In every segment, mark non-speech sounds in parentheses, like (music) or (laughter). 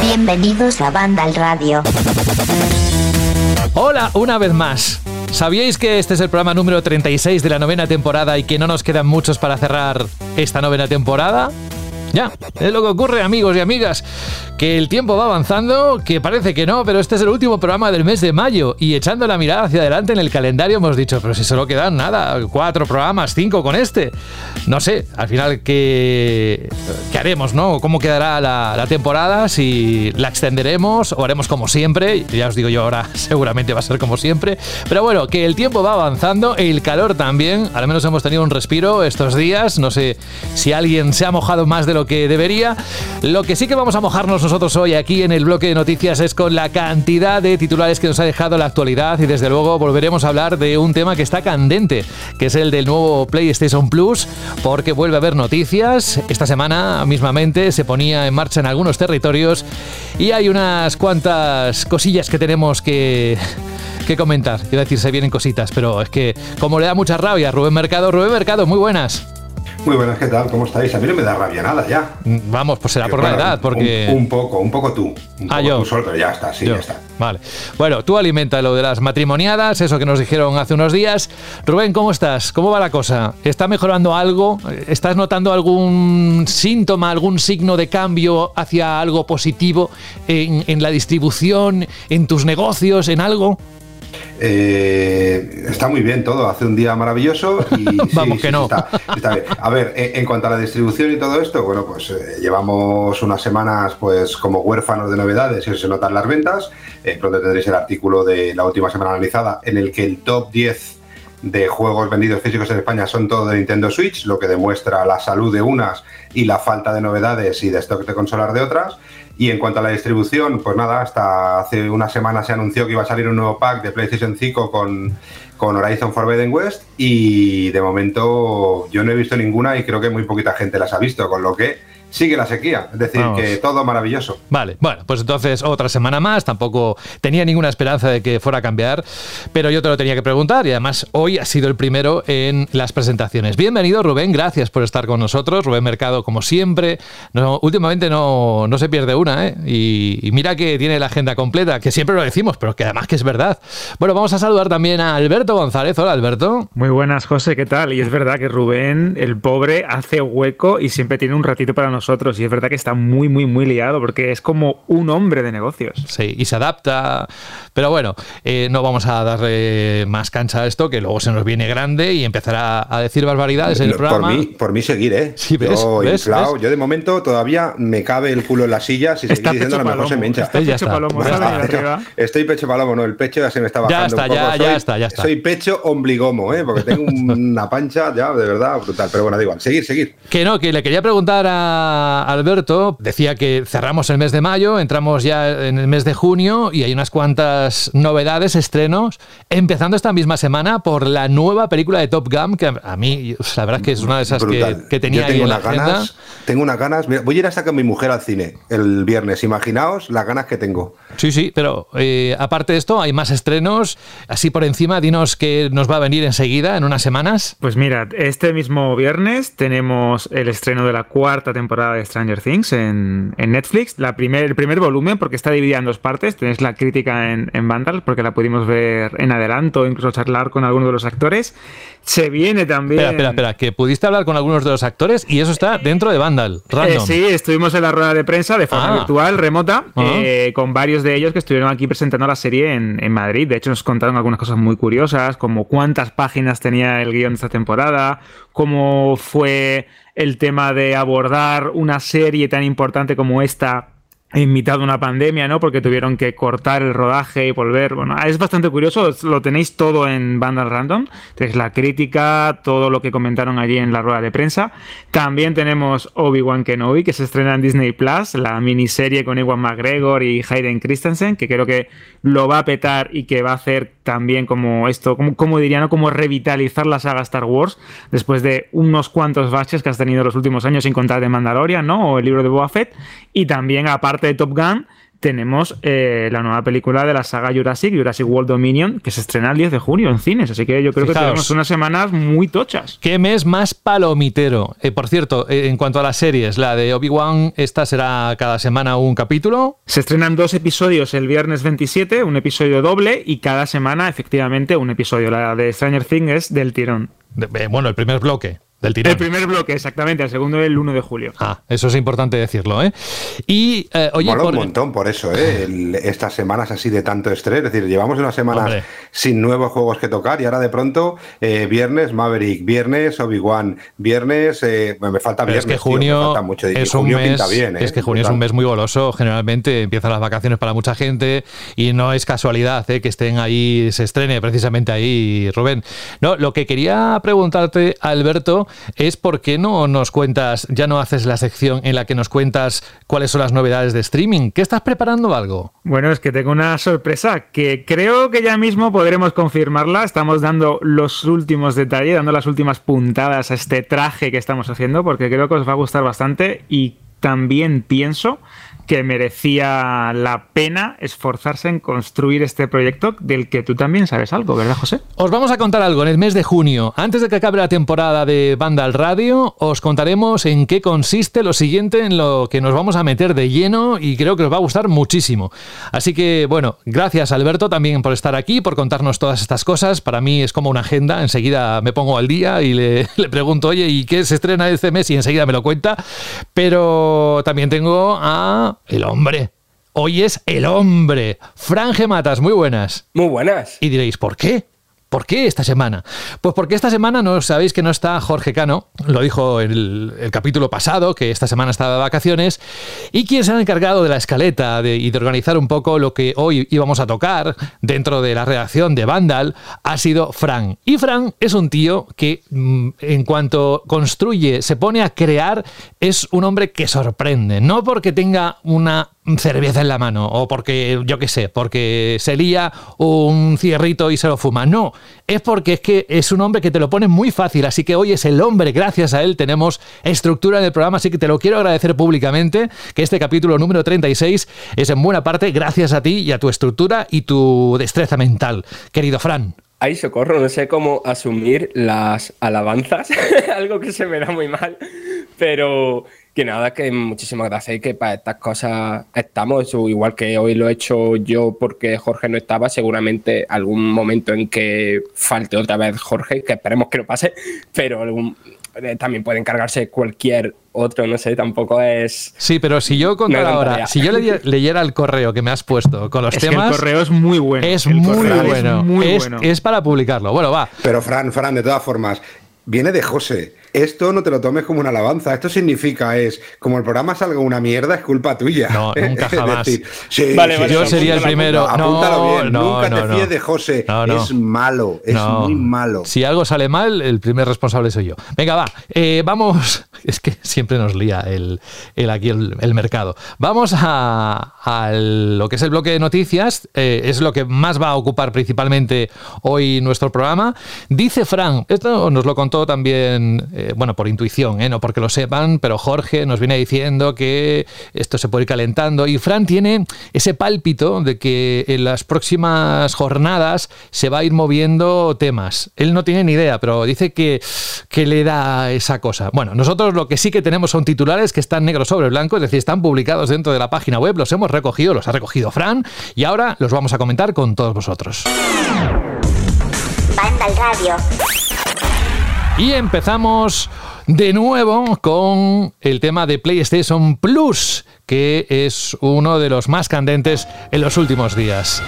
Bienvenidos a Banda al Radio. Hola, una vez más. ¿Sabíais que este es el programa número 36 de la novena temporada y que no nos quedan muchos para cerrar esta novena temporada? Ya, es lo que ocurre amigos y amigas, que el tiempo va avanzando, que parece que no, pero este es el último programa del mes de mayo y echando la mirada hacia adelante en el calendario hemos dicho, pero si solo quedan nada, cuatro programas, cinco con este. No sé, al final qué, qué haremos, ¿no? ¿Cómo quedará la, temporada? Si la extenderemos o haremos como siempre, ya os digo yo ahora, (laughs) seguramente va a ser como siempre, pero bueno, que el tiempo va avanzando, el calor también, al menos hemos tenido un respiro estos días, no sé si alguien se ha mojado más de lo que debería. Lo que sí que vamos a mojarnos nosotros hoy aquí en el bloque de noticias es con la cantidad de titulares que nos ha dejado la actualidad y desde luego volveremos a hablar de un tema que está candente, que es el del nuevo PlayStation Plus, porque vuelve a haber noticias. Esta semana mismamente se ponía en marcha en algunos territorios y hay unas cuantas cosillas que tenemos que que comentar. Quiero decir, se vienen cositas, pero es que como le da mucha rabia a Rubén Mercado, Rubén Mercado, muy buenas. Muy buenas, ¿qué tal? ¿Cómo estáis? A mí no me da rabia nada ya. Vamos, pues será por la edad, porque... Un, un poco, un poco tú. Un Ah, poco yo. tú solo, pero ya está, sí, Yo. ya está. Vale. Bueno, tú alimenta lo de las matrimoniadas, eso que nos dijeron hace unos días. Rubén, ¿cómo estás? ¿Cómo va la cosa? ¿Está mejorando algo? ¿Estás notando algún síntoma, algún signo de cambio hacia algo positivo en, en la distribución, en tus negocios, en algo? Eh, está muy bien todo, hace un día maravilloso y (laughs) Vamos sí, que sí, no. Está, está bien. A ver, en cuanto a la distribución y todo esto, bueno, pues eh, llevamos unas semanas pues como huérfanos de novedades y se notan las ventas. Eh, pronto tendréis el artículo de la última semana analizada en el que el top 10 de juegos vendidos físicos en España son todo de Nintendo Switch, lo que demuestra la salud de unas y la falta de novedades y de stock de consolas de otras. Y en cuanto a la distribución, pues nada, hasta hace una semana se anunció que iba a salir un nuevo pack de PlayStation 5 con, con Horizon Forbidden West y de momento yo no he visto ninguna y creo que muy poquita gente las ha visto, con lo que sigue la sequía. Es decir, Vamos. que todo maravilloso. Vale, bueno, pues entonces otra semana más, tampoco tenía ninguna esperanza de que fuera a cambiar, pero yo te lo tenía que preguntar y además hoy ha sido el primero en las presentaciones. Bienvenido Rubén, gracias por estar con nosotros, Rubén Mercado como siempre, no, últimamente no, no se pierde una, ¿eh? y, y mira que tiene la agenda completa, que siempre lo decimos, pero que además que es verdad. Bueno, vamos a saludar también a Alberto González, hola Alberto. Muy buenas, José, ¿qué tal? Y es verdad que Rubén, el pobre, hace hueco y siempre tiene un ratito para nosotros. Y es verdad que está muy, muy, muy liado porque es como un hombre de negocios. Sí, y se adapta. Pero bueno, eh, no vamos a darle más cancha a esto, que luego se nos viene grande y empezará a decir barbaridades en el Por programa. mí, por mí seguir, ¿eh? Sí, ¿ves? Yo, ¿Ves? inflado, ¿Ves? yo de momento todavía me cabe el culo en la silla si seguís diciendo pecho lo mejor se me hincha. está Ya pecho está. palomo, Ya. Estoy pecho palomo, no, el pecho ya se me está bajando. está, un poco. ya- Soy- ya está, ya está. Soy pecho ombligomo, ¿eh? Porque tengo (laughs) una pancha ya de verdad brutal. Pero bueno, da igual, seguir, seguir. Que no, que le quería preguntar a Alberto. Decía que cerramos el mes de mayo, entramos ya en el mes de junio y hay unas cuantas novedades, estrenos, empezando esta misma semana por la nueva película de Top Gun, que a- a mí, la verdad es que es una de esas que, tenía Yo ahí tengo en la unas agenda. ganas, tengo unas ganas. Mira, voy a ir hasta con mi mujer al cine el viernes. Imaginaos las ganas que tengo. Sí, sí, pero eh, aparte de esto, hay más estrenos. Así por encima, dinos que nos va a venir enseguida, en unas semanas. Pues mira, este mismo viernes tenemos el estreno de la cuarta temporada de Stranger Things en, en Netflix. La primer, el primer volumen, porque está dividida en dos partes. Tenéis la crítica en, en Vandal, porque la pudimos ver en adelanto, incluso charlar con algunos de los actores. Se viene también. Espera, espera, espera, que pudiste hablar con algunos de los actores y eso está dentro de Vandal, Eh, sí, estuvimos en la rueda de prensa de forma Ah. virtual, remota, Ah. eh, con varios de ellos que estuvieron aquí presentando la serie en, en Madrid. De hecho, nos contaron algunas cosas muy curiosas, como cuántas páginas tenía el guion de esta temporada, cómo fue el tema de abordar una serie tan importante como esta en mitad una pandemia, ¿no? Porque tuvieron que cortar el rodaje y volver. Bueno, es bastante curioso, lo tenéis todo en Vandal Random. Tenéis la crítica, todo lo que comentaron allí en la rueda de prensa. También tenemos Obi-Wan Kenobi, que se estrena en Disney Plus, la miniserie con Ewan McGregor y Hayden Christensen, que creo que lo va a petar y que va a hacer también como esto, como, como diría, ¿no? Como revitalizar la saga Star Wars después de unos cuantos baches que has tenido los últimos años, sin contar de Mandalorian, ¿no? O el libro de Boba Fett. Y también, aparte de Top Gun, tenemos eh, la nueva película de la saga Jurassic, Jurassic World Dominion, que se estrena el 10 de junio en cines. Así que yo creo que tenemos unas semanas muy tochas. ¿Qué mes más palomitero? Eh, por cierto, eh, en cuanto a las series, la de Obi-Wan, esta será cada semana un capítulo. Se estrenan dos episodios el viernes 27, un episodio doble, y cada semana, efectivamente, un episodio. La de Stranger Things es del tirón. bueno, el primer bloque. El primer bloque, exactamente, el segundo el 1 de julio. Ah, eso es importante decirlo, ¿eh? Y, eh, oye, por... un montón por eso, ¿eh? (laughs) estas semanas así de tanto estrés, es decir, llevamos unas semanas sin nuevos juegos que tocar y ahora de pronto, eh, viernes Maverick, viernes Obi-Wan, viernes, eh, me falta viernes, es que junio es un mes, bien, Es que junio es un mes muy goloso, generalmente empiezan las vacaciones para mucha gente y no es casualidad que estén ahí, se estrene precisamente ahí, Rubén. No, lo que quería preguntarte, Alberto, es por qué no nos cuentas, ya no haces la sección en la que nos cuentas cuáles son las novedades de streaming. ¿Qué estás preparando algo? Bueno, es que tengo una sorpresa que creo que ya mismo podremos confirmarla. Estamos dando los últimos detalles, dando las últimas puntadas a este traje que estamos haciendo, porque creo que os va a gustar bastante y también pienso que merecía la pena esforzarse en construir este proyecto del que tú también sabes algo, ¿verdad, José? Os vamos a contar algo en el mes de junio. Antes de que acabe la temporada de Banda al Radio, os contaremos en qué consiste lo siguiente en lo que nos vamos a meter de lleno y creo que os va a gustar muchísimo. Así que, bueno, gracias Alberto también por estar aquí, por contarnos todas estas cosas. Para mí es como una agenda. Enseguida me pongo al día y le, (laughs) le pregunto, oye, ¿y qué se estrena este mes? Y enseguida me lo cuenta. Pero también tengo a el hombre. Hoy es el hombre. Franje Matas, muy buenas. Muy buenas. Y diréis, ¿por qué? ¿Por qué esta semana? Pues porque esta semana no sabéis que no está Jorge Cano, lo dijo el, el capítulo pasado, que esta semana estaba de vacaciones, y quien se ha encargado de la escaleta y de organizar un poco lo que hoy íbamos a tocar dentro de la redacción de Vandal ha sido Fran. Y Fran es un tío que mm, en cuanto construye, se pone a crear, es un hombre que sorprende, no porque tenga una cerveza en la mano o porque, yo qué sé, porque se lía un cierrito y se lo fuma. No, es porque es que es un hombre que te lo pone muy fácil. Así que hoy es el hombre, gracias a él tenemos estructura en el programa. Así que te lo quiero agradecer públicamente que este capítulo número 36 es en buena parte gracias a ti y a tu estructura y tu destreza mental, querido Fran. Ay, socorro, no sé cómo asumir las alabanzas, (laughs) algo que se me da muy mal, pero que nada, que muchísimas gracias y que para estas cosas estamos, igual que hoy lo he hecho yo porque Jorge no estaba, seguramente algún momento en que falte otra vez Jorge, que esperemos que no pase, pero algún, eh, también puede encargarse cualquier otro, no sé, tampoco es... Sí, pero si yo contara ahora, si yo (laughs) leyera el correo que me has puesto con los temas... el correo es muy bueno. Es muy bueno. Es, muy bueno. es para publicarlo. Bueno, va. Pero Fran, Fran, de todas formas, viene de José esto no te lo tomes como una alabanza. Esto significa es, como el programa salga una mierda, es culpa tuya. No, (laughs) nunca jamás. vale, yo sería el primero. apúntalo bien. nunca te fíes de José. Es malo, es muy malo. Si algo sale mal, el primer responsable soy yo. Venga, va. Eh, vamos. (laughs) Es que siempre nos lía el, aquí el, mercado. Vamos a, lo que es el bloque de noticias. Eh, es lo que más va a ocupar principalmente hoy nuestro programa. Dice Fran, esto nos lo contó también. Eh, bueno, por intuición, ¿eh? no porque lo sepan, pero Jorge nos viene diciendo que esto se puede ir calentando y Fran tiene ese pálpito de que en las próximas jornadas se va a ir moviendo temas. Él no tiene ni idea, pero dice que, que le da esa cosa. Bueno, nosotros lo que sí que tenemos son titulares que están negro sobre blanco, es decir, están publicados dentro de la página web, los hemos recogido, los ha recogido Fran y ahora los vamos a comentar con todos vosotros. Banda al radio. Y empezamos de nuevo con el tema de PlayStation Plus, que es uno de los más candentes en los últimos días.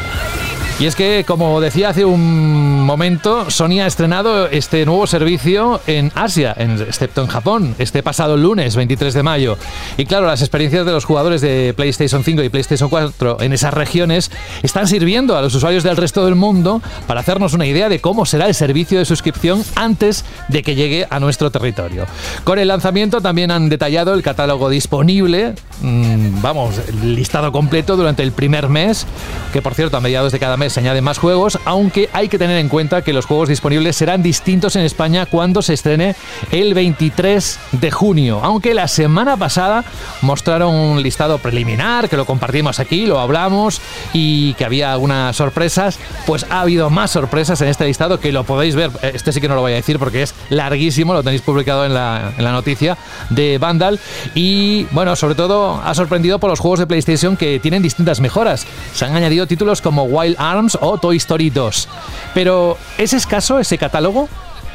Y es que, como decía hace un momento, Sony ha estrenado este nuevo servicio en Asia, excepto en Japón, este pasado lunes 23 de mayo. Y claro, las experiencias de los jugadores de PlayStation 5 y PlayStation 4 en esas regiones están sirviendo a los usuarios del resto del mundo para hacernos una idea de cómo será el servicio de suscripción antes de que llegue a nuestro territorio. Con el lanzamiento también han detallado el catálogo disponible, mm, vamos, listado completo durante el primer mes, que por cierto a mediados de cada mes se añaden más juegos, aunque hay que tener en cuenta que los juegos disponibles serán distintos en España cuando se estrene el 23 de junio. Aunque la semana pasada mostraron un listado preliminar, que lo compartimos aquí, lo hablamos y que había algunas sorpresas, pues ha habido más sorpresas en este listado que lo podéis ver. Este sí que no lo voy a decir porque es larguísimo, lo tenéis publicado en la, en la noticia de Vandal. Y bueno, sobre todo ha sorprendido por los juegos de PlayStation que tienen distintas mejoras. Se han añadido títulos como Wild Arms o Toy Story 2. Pero ¿es escaso ese catálogo?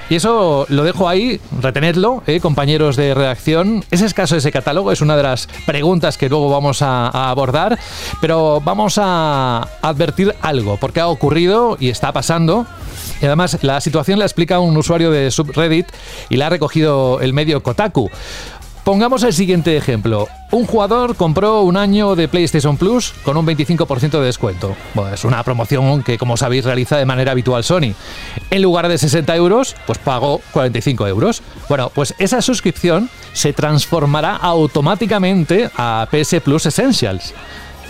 Y eso lo dejo ahí, retenedlo, eh, compañeros de redacción. ¿Es escaso ese catálogo? Es una de las preguntas que luego vamos a, a, abordar, pero vamos a advertir algo, porque ha ocurrido y está pasando. Y además la situación la explica un usuario de subreddit y la ha recogido el medio Kotaku. Pongamos el siguiente ejemplo. Un jugador compró un año de PlayStation Plus con un 25% de descuento. Bueno, es una promoción que, como sabéis, realiza de manera habitual Sony. En lugar de 60 euros, pues pagó 45 euros. Bueno, pues esa suscripción se transformará automáticamente a PS Plus Essentials.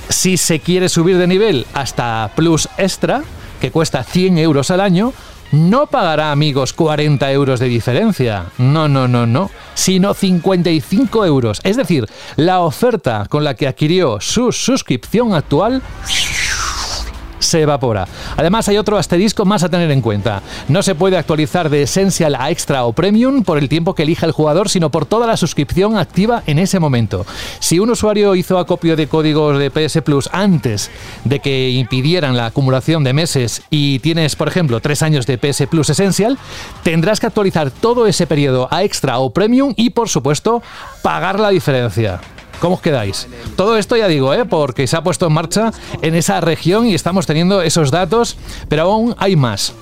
Si se quiere subir de nivel hasta Plus Extra, que cuesta 100 euros al año, no pagará, amigos, 40 euros de diferencia. No, no, no, no. Sino 55 euros. Es decir, la oferta con la que adquirió su suscripción actual se evapora. Además, hay otro asterisco más a tener en cuenta. No se puede actualizar de Essential a Extra o Premium por el tiempo que elija el jugador, sino por toda la suscripción activa en ese momento. Si un usuario hizo acopio de códigos de PS Plus antes de que impidieran la acumulación de meses y tienes, por ejemplo, tres años de PS Plus Essential, tendrás que actualizar todo ese periodo a Extra o Premium y, por supuesto, pagar la diferencia. ¿Cómo os quedáis? Todo esto ya digo, ¿eh? porque se ha puesto en marcha en esa región y estamos teniendo esos datos, pero aún hay más.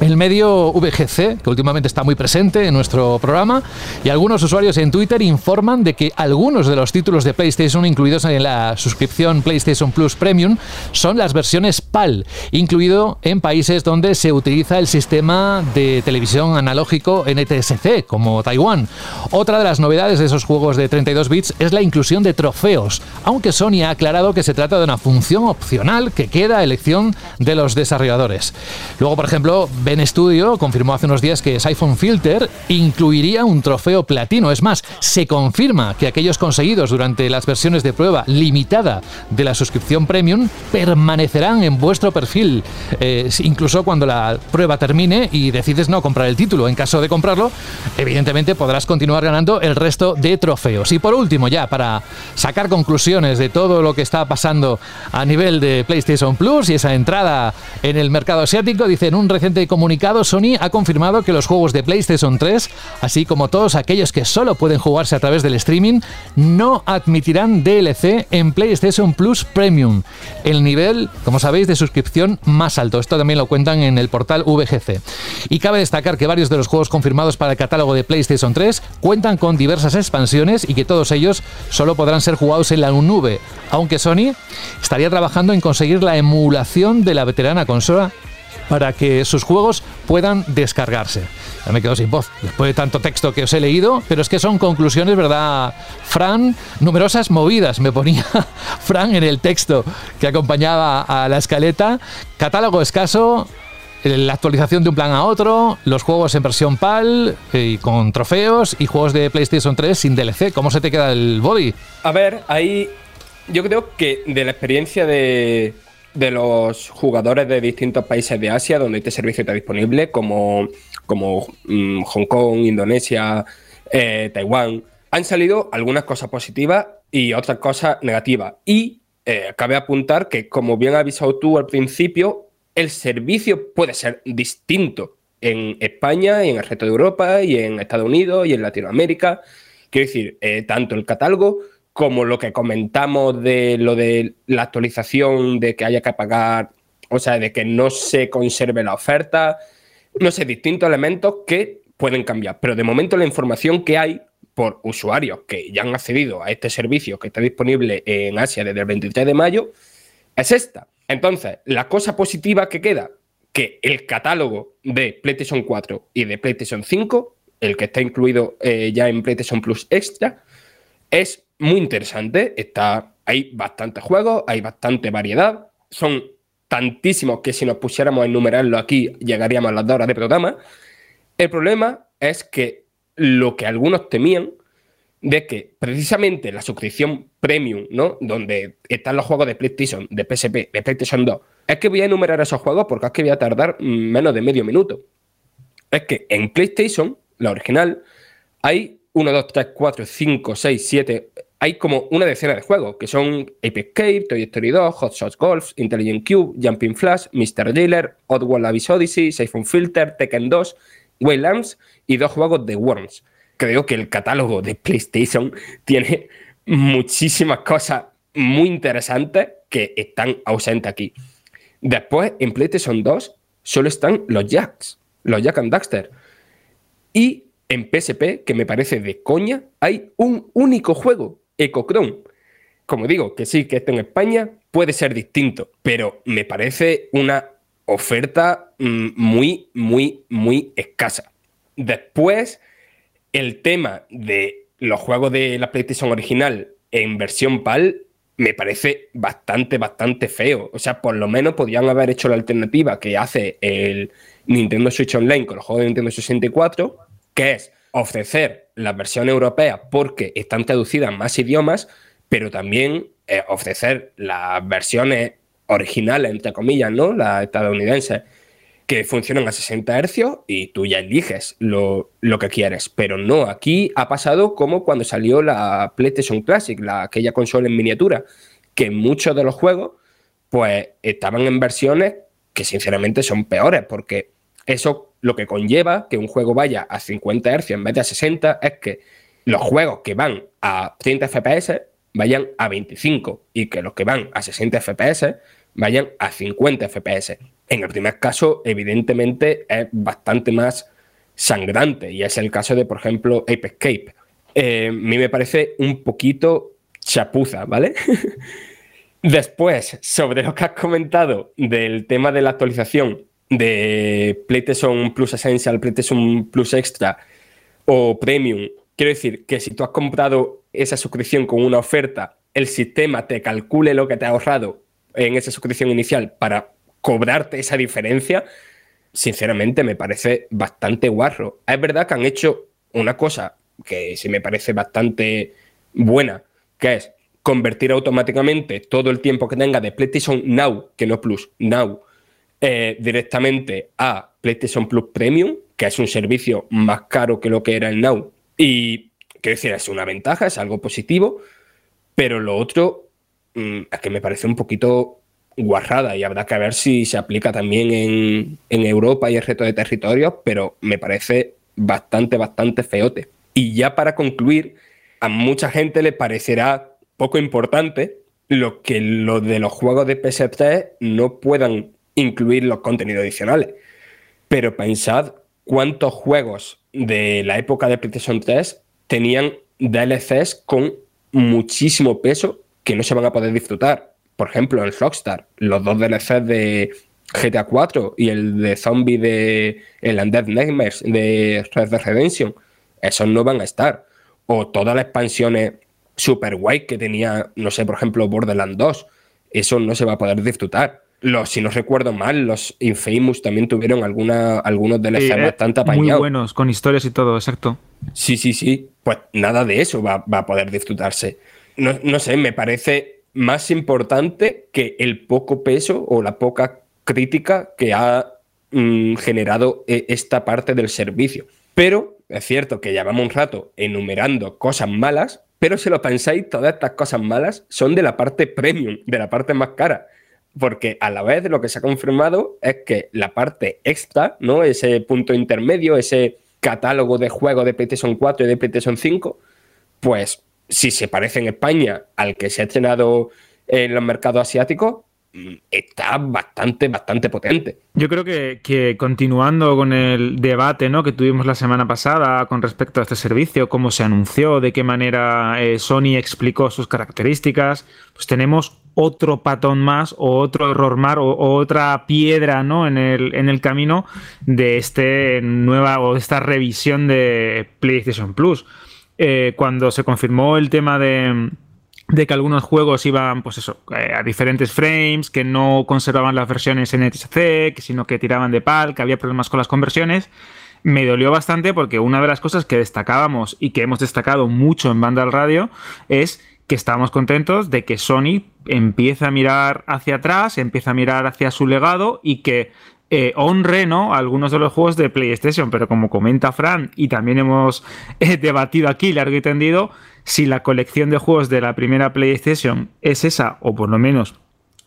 El medio VGC, que últimamente está muy presente en nuestro programa, y algunos usuarios en Twitter informan de que algunos de los títulos de PlayStation incluidos en la suscripción PlayStation Plus Premium son las versiones PAL, incluido en países donde se utiliza el sistema de televisión analógico NTSC, como Taiwán. Otra de las novedades de esos juegos de 32 bits es la inclusión de trofeos, aunque Sony ha aclarado que se trata de una función opcional que queda a elección de los desarrolladores. Luego, por ejemplo, Ben Studio confirmó hace unos días que Siphon Filter incluiría un trofeo platino. Es más, se confirma que aquellos conseguidos durante las versiones de prueba limitada de la suscripción premium permanecerán en vuestro perfil, eh, incluso cuando la prueba termine y decides no comprar el título. En caso de comprarlo, evidentemente podrás continuar ganando el resto de trofeos. Y por último, ya para sacar conclusiones de todo lo que está pasando a nivel de PlayStation Plus y esa entrada en el mercado asiático, dice en un reciente comunicado, Sony ha confirmado que los juegos de PlayStation 3, así como todos aquellos que solo pueden jugarse a través del streaming, no admitirán DLC en PlayStation Plus Premium, el nivel, como sabéis, de suscripción más alto. Esto también lo cuentan en el portal VGC. Y cabe destacar que varios de los juegos confirmados para el catálogo de PlayStation 3 cuentan con diversas expansiones y que todos ellos solo podrán ser jugados en la nube, aunque Sony estaría trabajando en conseguir la emulación de la veterana consola para que sus juegos puedan descargarse. Ya me quedo sin voz después de tanto texto que os he leído, pero es que son conclusiones, ¿verdad? Fran, numerosas movidas me ponía (laughs) Fran en el texto que acompañaba a la escaleta. Catálogo escaso, la actualización de un plan a otro, los juegos en versión PAL y con trofeos y juegos de PlayStation 3 sin DLC. ¿Cómo se te queda el body? A ver, ahí yo creo que de la experiencia de, de los jugadores de distintos países de Asia donde este servicio está disponible, como, como mmm, Hong Kong, Indonesia, eh, Taiwán, han salido algunas cosas positivas y otras cosas negativas. Y eh, cabe apuntar que, como bien has avisado tú al principio, el servicio puede ser distinto en España, y en el resto de Europa, y en Estados Unidos, y en Latinoamérica. Quiero decir, eh, tanto el catálogo como lo que comentamos de lo de la actualización, de que haya que pagar, o sea, de que no se conserve la oferta, no sé, distintos elementos que pueden cambiar. Pero de momento la información que hay por usuarios que ya han accedido a este servicio que está disponible en Asia desde el 23 de mayo es esta. Entonces, la cosa positiva que queda, que el catálogo de PlayStation 4 y de PlayStation 5, el que está incluido eh, ya en PlayStation Plus Extra, es muy interesante. Está, hay bastantes juegos, hay bastante variedad. Son tantísimos que si nos pusiéramos a enumerarlo aquí llegaríamos a las dos horas de programa. El problema es que lo que algunos temían de que precisamente la suscripción premium, ¿no? Donde están los juegos de PlayStation, de PSP, de PlayStation 2, es que voy a enumerar esos juegos porque es que voy a tardar menos de medio minuto. Es que en PlayStation, la original, hay 1, 2, 3, 4, 5, 6, 7, hay como una decena de juegos, que son Apex Cave, Toy Story 2, Hot Shots Golf, Intelligent Cube, Jumping Flash, Mr. Dealer, Oddworld Abyss Odyssey, Siphon Filter, Tekken 2, Waylands y dos juegos de Worms. Creo que el catálogo de PlayStation tiene muchísimas cosas muy interesantes que están ausentes aquí. Después, en PlayStation 2, solo están los Jacks, los Jack and Daxter. Y en PSP, que me parece de coña, hay un único juego, Ecochrome. Como digo, que sí, que esto en España puede ser distinto, pero me parece una oferta mm, muy, muy, muy escasa. Después, el tema de los juegos de la PlayStation original en versión PAL me parece bastante, bastante feo. O sea, por lo menos podrían haber hecho la alternativa que hace el Nintendo Switch Online con los juegos de Nintendo 64, que es ofrecer la versión europea porque están traducidas más idiomas, pero también eh, ofrecer las versiones originales, entre comillas, ¿no? Las estadounidenses, que funcionan a 60 Hz y tú ya eliges lo, que quieres. Pero no, aquí ha pasado como cuando salió la PlayStation Classic, la, aquella consola en miniatura, que muchos de los juegos pues estaban en versiones que sinceramente son peores, porque eso lo que conlleva que un juego vaya a 50 Hz en vez de a 60 es que los juegos que van a 30 FPS vayan a 25 y que los que van a 60 FPS vayan a 50 FPS. En el primer caso, evidentemente, es bastante más sangrante y es el caso de, por ejemplo, Ape Escape. Eh, a mí me parece un poquito chapuza, ¿vale? (laughs) Después, sobre lo que has comentado del tema de la actualización de PlayStation Plus Essential, PlayStation Plus Extra o Premium, quiero decir que si tú has comprado esa suscripción con una oferta, el sistema te calcule lo que te ha ahorrado en esa suscripción inicial para cobrarte esa diferencia, sinceramente me parece bastante guarro. Es verdad que han hecho una cosa que sí me parece bastante buena, que es convertir automáticamente todo el tiempo que tenga de PlayStation Now, que no Plus, Now, eh, directamente a PlayStation Plus Premium, que es un servicio más caro que lo que era el Now. Y, quiero decir, es una ventaja, es algo positivo, pero lo otro mm, es que me parece un poquito guarrada y habrá que ver si se aplica también en, en Europa y el resto de territorios, pero me parece bastante, bastante feote. Y ya para concluir, a mucha gente le parecerá poco importante lo que los de los juegos de PS3 no puedan incluir los contenidos adicionales. Pero pensad cuántos juegos de la época de PlayStation 3 tenían DLCs con muchísimo peso que no se van a poder disfrutar por ejemplo, en Rockstar, los dos DLCs de GTA 4 y el de Zombie de el Undead Nightmares de Red Dead Redemption, esos no van a estar. O todas las expansiones super guay que tenía, no sé, por ejemplo, Borderlands 2, eso no se va a poder disfrutar. Los, si no recuerdo mal, los Infamous también tuvieron alguna, algunos DLCs eh, bastante apañados. Muy buenos, con historias y todo, exacto. Sí, sí, sí. Pues nada de eso va, a poder disfrutarse. No, no sé, me parece más importante que el poco peso o la poca crítica que ha mm, generado e, esta parte del servicio. Pero es cierto que llevamos un rato enumerando cosas malas, pero si lo pensáis, todas estas cosas malas son de la parte premium, de la parte más cara. Porque a la vez lo que se ha confirmado es que la parte extra, ¿no? Ese punto intermedio, ese catálogo de juegos de PlayStation 4 y de PlayStation 5, pues si se parece en España al que se ha estrenado en los mercados asiáticos, mm, está bastante, bastante potente. Yo creo que, continuando con el debate ¿no? que tuvimos la semana pasada con respecto a este servicio, cómo se anunció, de qué manera eh, Sony explicó sus características, pues tenemos otro patón más o otro error más o, otra piedra ¿no? en, el, en el camino de este nueva o esta revisión de PlayStation Plus. Eh, cuando se confirmó el tema de, de que algunos juegos iban, pues eso, eh, a diferentes frames, que no conservaban las versiones en NTSC, sino que tiraban de PAL, que había problemas con las conversiones. Me dolió bastante porque una de las cosas que destacábamos y que hemos destacado mucho en Banda al Radio es que estábamos contentos de que Sony empieza a mirar hacia atrás, empieza a mirar hacia su legado y que eh, honre ¿no? algunos de los juegos de PlayStation, pero como comenta Fran, y también hemos (laughs) eh, debatido aquí largo y tendido, si la colección de juegos de la primera PlayStation es esa, o por lo menos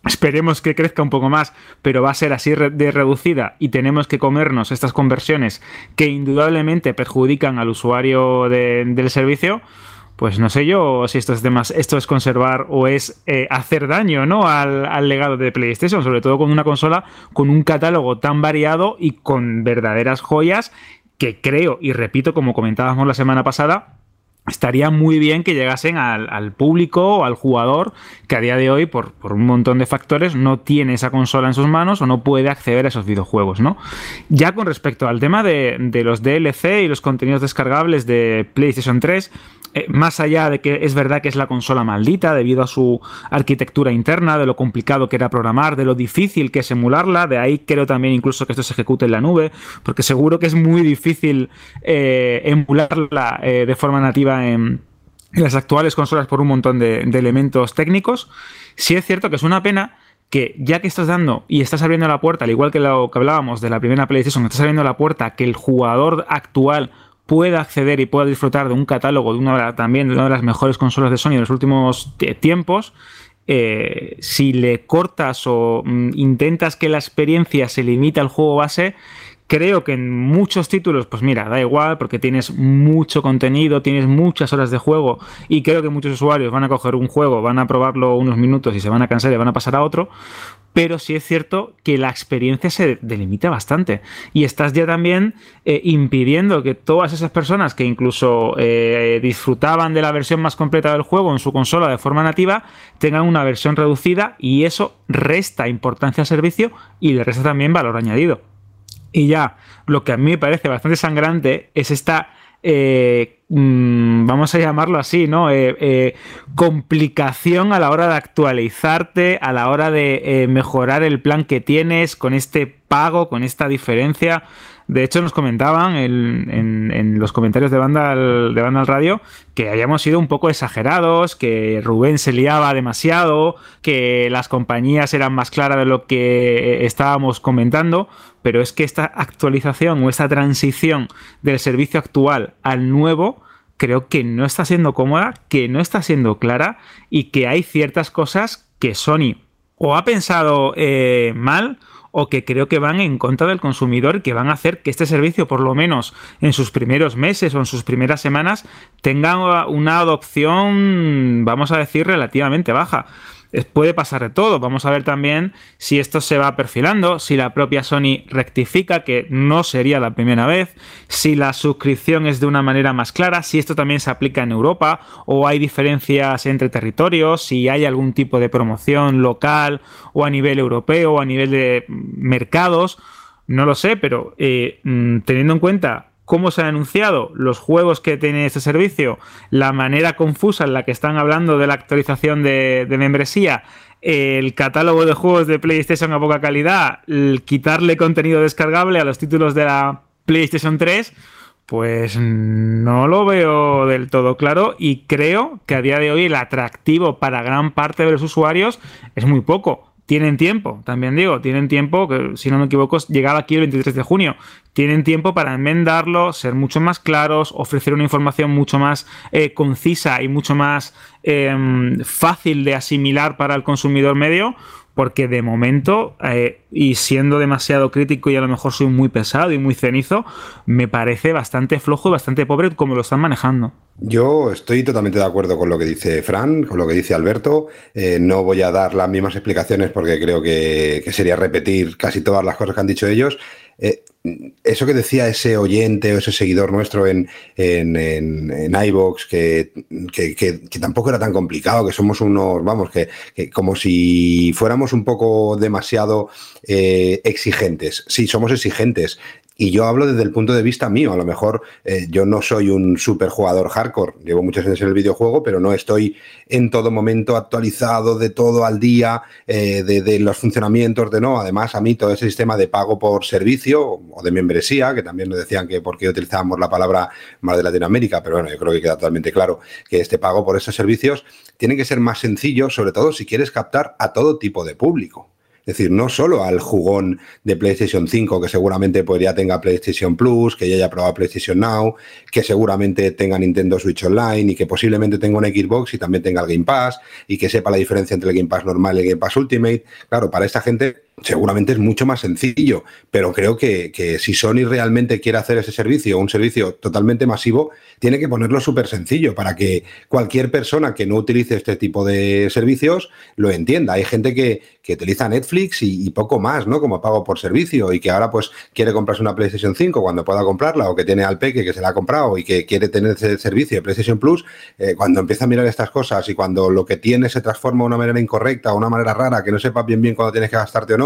esperemos que crezca un poco más, pero va a ser así de reducida y tenemos que comernos estas conversiones que indudablemente perjudican al usuario del servicio, pues no sé yo si esto es, esto es conservar o es eh, hacer daño ¿no? Al, al, legado de PlayStation, sobre todo con una consola con un catálogo tan variado y con verdaderas joyas que creo, y repito, como comentábamos la semana pasada, estaría muy bien que llegasen al, público o al jugador que a día de hoy, por, un montón de factores, no tiene esa consola en sus manos o no puede acceder a esos videojuegos, ¿no? Ya con respecto al tema de, de los DLC y los contenidos descargables de PlayStation 3, eh, más allá de que es verdad que es la consola maldita debido a su arquitectura interna, de lo complicado que era programar, de lo difícil que es emularla, de ahí creo también incluso que esto se ejecute en la nube, porque seguro que es muy difícil eh, emularla eh, de forma nativa en, las actuales consolas por un montón de, elementos técnicos. Sí es cierto que es una pena que ya que estás dando y estás abriendo la puerta, al igual que lo que hablábamos de la primera PlayStation, estás abriendo la puerta que el jugador actual pueda acceder y pueda disfrutar de un catálogo de una también de una de las mejores consolas de Sony de los últimos tiempos, eh, si le cortas o mm, intentas que la experiencia se limite al juego base, creo que en muchos títulos, pues mira, da igual porque tienes mucho contenido, tienes muchas horas de juego y creo que muchos usuarios van a coger un juego, van a probarlo unos minutos y se van a cansar y van a pasar a otro pero sí es cierto que la experiencia se delimita bastante y estás ya también eh, impidiendo que todas esas personas que incluso eh, disfrutaban de la versión más completa del juego en su consola de forma nativa tengan una versión reducida y eso resta importancia al servicio y le resta también valor añadido. Y ya, lo que a mí me parece bastante sangrante es esta eh, mm, vamos a llamarlo así, ¿no? Eh, eh, complicación a la hora de actualizarte, a la hora de mejorar el plan que tienes con este pago, con esta diferencia. De hecho, nos comentaban en, los comentarios de banda, de banda al radio que habíamos sido un poco exagerados, que Rubén se liaba demasiado, que las compañías eran más claras de lo que estábamos comentando, pero es que esta actualización o esta transición del servicio actual al nuevo creo que no está siendo cómoda, que no está siendo clara y que hay ciertas cosas que Sony o ha pensado eh, mal o que creo que van en contra del consumidor, que van a hacer que este servicio, por lo menos en sus primeros meses o en sus primeras semanas, tenga una adopción, vamos a decir, relativamente baja puede pasar de todo. Vamos a ver también si esto se va perfilando, si la propia Sony rectifica, que no sería la primera vez, si la suscripción es de una manera más clara, si esto también se aplica en Europa o hay diferencias entre territorios, si hay algún tipo de promoción local o a nivel europeo o a nivel de mercados. No lo sé, pero eh, mm, teniendo en cuenta cómo se han anunciado los juegos que tiene este servicio, la manera confusa en la que están hablando de la actualización de, membresía, el catálogo de juegos de PlayStation a poca calidad, quitarle contenido descargable a los títulos de la PlayStation 3, pues no lo veo del todo claro y creo que a día de hoy el atractivo para gran parte de los usuarios es muy poco tienen tiempo, también digo, tienen tiempo, que si no me equivoco, llegaba aquí el 23 de junio. Tienen tiempo para enmendarlo, ser mucho más claros, ofrecer una información mucho más eh, concisa y mucho más em, fácil de asimilar para el consumidor medio, porque de momento, eh, y siendo demasiado crítico y a lo mejor soy muy pesado y muy cenizo, me parece bastante flojo y bastante pobre como lo están manejando. Yo estoy totalmente de acuerdo con lo que dice Fran, con lo que dice Alberto. Eh, no voy a dar las mismas explicaciones porque creo que, sería repetir casi todas las cosas que han dicho ellos. Eh, eso que decía ese oyente o ese seguidor nuestro en, en, en, iVox, que, que, tampoco era tan complicado, que somos unos, vamos, que, como si fuéramos un poco demasiado eh, exigentes. Sí, somos exigentes, y yo hablo desde el punto de vista mío. A lo mejor eh, yo no soy un super jugador hardcore. Llevo muchos años en el videojuego, pero no estoy en todo momento actualizado de todo al día, eh, de, los funcionamientos, de no. Además, a mí todo ese sistema de pago por servicio o de membresía, que también nos decían que por qué utilizábamos la palabra más de Latinoamérica, pero bueno, yo creo que queda totalmente claro que este pago por esos servicios tiene que ser más sencillo, sobre todo si quieres captar a todo tipo de público. Es decir, no solo al jugón de PlayStation 5, que seguramente pues ya tenga PlayStation Plus, que ya haya probado PlayStation Now, que seguramente tenga Nintendo Switch Online y que posiblemente tenga una Xbox y también tenga el Game Pass y que sepa la diferencia entre el Game Pass normal y el Game Pass Ultimate. Claro, para esta gente seguramente es mucho más sencillo, pero creo que, si Sony realmente quiere hacer ese servicio, un servicio totalmente masivo, tiene que ponerlo súper sencillo para que cualquier persona que no utilice este tipo de servicios lo entienda. Hay gente que, utiliza Netflix y, poco más, ¿no? Como pago por servicio y que ahora pues quiere comprarse una PlayStation 5 cuando pueda comprarla o que tiene al peque que se la ha comprado y que quiere tener ese servicio de PlayStation Plus, eh, cuando empieza a mirar estas cosas y cuando lo que tiene se transforma de una manera incorrecta o una manera rara que no sepa bien bien cuándo tienes que gastarte o no,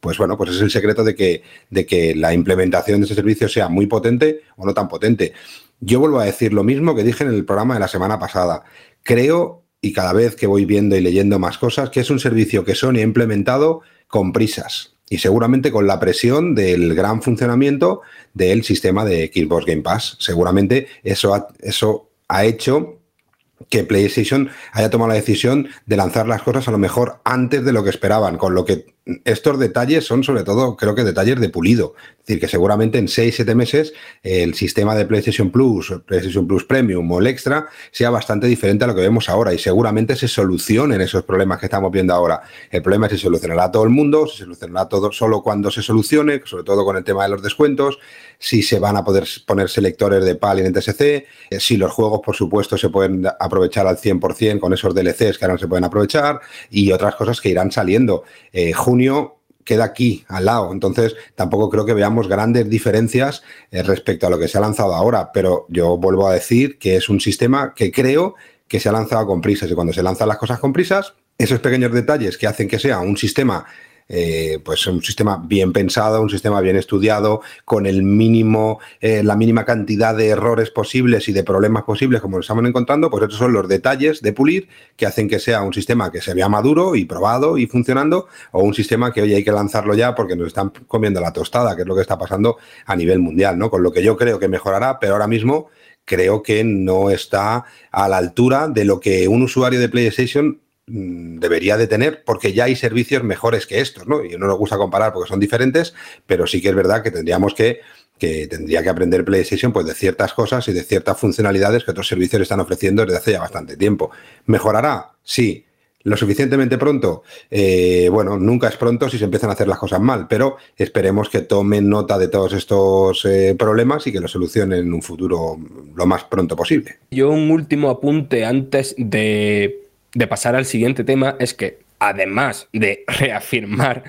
pues bueno, pues es el secreto de que, de que la implementación de ese servicio sea muy potente o no tan potente. Yo vuelvo a decir lo mismo que dije en el programa de la semana pasada. Creo, y cada vez que voy viendo y leyendo más cosas, que es un servicio que Sony ha implementado con prisas y seguramente con la presión del gran funcionamiento del sistema de Xbox Game Pass. Seguramente eso eso ha hecho que PlayStation haya tomado la decisión de lanzar las cosas a lo mejor antes de lo que esperaban, con lo que estos detalles son sobre todo, creo que detalles de pulido. Es decir, que seguramente en 6-7 meses el sistema de PlayStation Plus, PlayStation Plus Premium o el Extra sea bastante diferente a lo que vemos ahora y seguramente se solucionen esos problemas que estamos viendo ahora. El problema es si solucionará todo el mundo, si solucionará todo solo cuando se solucione, sobre todo con el tema de los descuentos, si se van a poder poner selectores de PAL y NTSC, eh, si los juegos, por supuesto, se pueden aprovechar al 100% con esos DLCs que ahora no se pueden aprovechar y otras cosas que irán saliendo. Eh, junio queda aquí, al lado. Entonces, tampoco creo que veamos grandes diferencias eh, respecto a lo que se ha lanzado ahora, pero yo vuelvo a decir que es un sistema que creo que se ha lanzado con prisas y cuando se lanzan las cosas con prisas, esos pequeños detalles que hacen que sea un sistema eh, pues un sistema bien pensado, un sistema bien estudiado, con el mínimo, eh, la mínima cantidad de errores posibles y de problemas posibles como lo estamos encontrando, pues estos son los detalles de pulir que hacen que sea un sistema que se vea maduro y probado y funcionando, o un sistema que hoy hay que lanzarlo ya porque nos están comiendo la tostada, que es lo que está pasando a nivel mundial, ¿no? Con lo que yo creo que mejorará, pero ahora mismo creo que no está a la altura de lo que un usuario de PlayStation debería de tener, porque ya hay servicios mejores que estos, ¿no? Y no nos gusta comparar porque son diferentes, pero sí que es verdad que tendríamos que, que tendría que aprender PlayStation pues de ciertas cosas y de ciertas funcionalidades que otros servicios están ofreciendo desde hace ya bastante tiempo. ¿Mejorará? Sí. ¿Lo suficientemente pronto? Eh, bueno, nunca es pronto si se empiezan a hacer las cosas mal, pero esperemos que tomen nota de todos estos eh, problemas y que lo solucionen en un futuro lo más pronto posible. Yo un último apunte antes de de pasar al siguiente tema es que, además de (laughs) reafirmar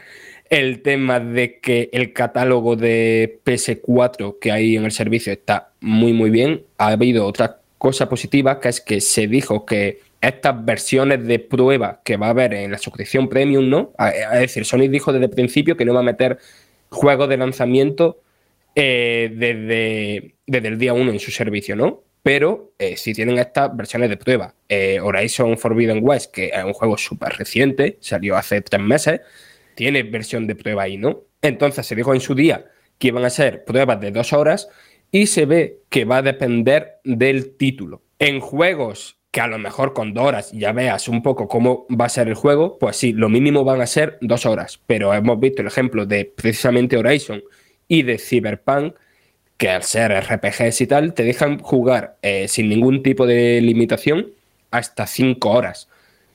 el tema de que el catálogo de PS4 que hay en el servicio está muy, muy bien, ha habido otra cosa positiva, que es que se dijo que estas versiones de prueba que va a haber en la suscripción premium, ¿no? Es decir, Sony dijo desde el principio que no va a meter juegos de lanzamiento eh, desde, desde el día 1 en su servicio, ¿no? Pero eh, si tienen estas versiones de prueba. Eh, Horizon Forbidden West, que es un juego súper reciente, salió hace tres meses, tiene versión de prueba ahí, ¿no? Entonces se dijo en su día que iban a ser pruebas de dos horas y se ve que va a depender del título. En juegos que a lo mejor con dos horas ya veas un poco cómo va a ser el juego, pues sí, lo mínimo van a ser dos horas, pero hemos visto el ejemplo de precisamente Horizon y de Cyberpunk, que al ser RPGs y tal, te dejan jugar eh, sin ningún tipo de limitación hasta 5 horas.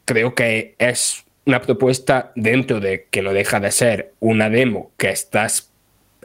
Creo que es una propuesta dentro de que no deja de ser una demo que estás,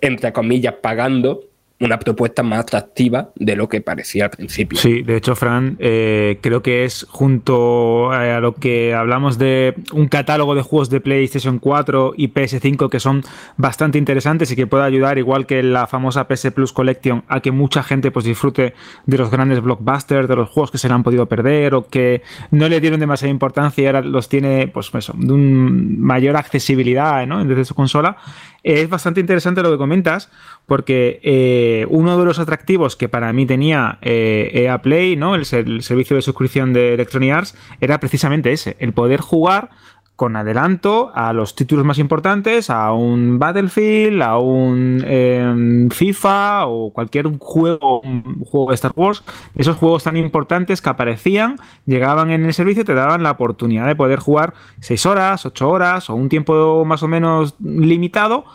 entre comillas, pagando, una propuesta más atractiva de lo que parecía al principio. Sí, de hecho, Fran, eh, creo que es junto a lo que hablamos de un catálogo de juegos de PlayStation 4 y PS5 que son bastante interesantes y que puede ayudar, igual que la famosa PS Plus Collection, a que mucha gente pues, disfrute de los grandes blockbusters, de los juegos que se le han podido perder o que no le dieron demasiada importancia y ahora los tiene pues eso, de un mayor accesibilidad ¿no? desde su consola es bastante interesante lo que comentas, porque eh, uno de los atractivos que para mí tenía eh, EA Play, ¿no? El, servicio de suscripción de Electronic Arts, era precisamente ese, el poder jugar con adelanto a los títulos más importantes, a un Battlefield, a un em, FIFA o cualquier juego, un juego de Star Wars, esos juegos tan importantes que aparecían, llegaban en el servicio y te daban la oportunidad de poder jugar 6 horas, 8 horas o un tiempo más o menos limitado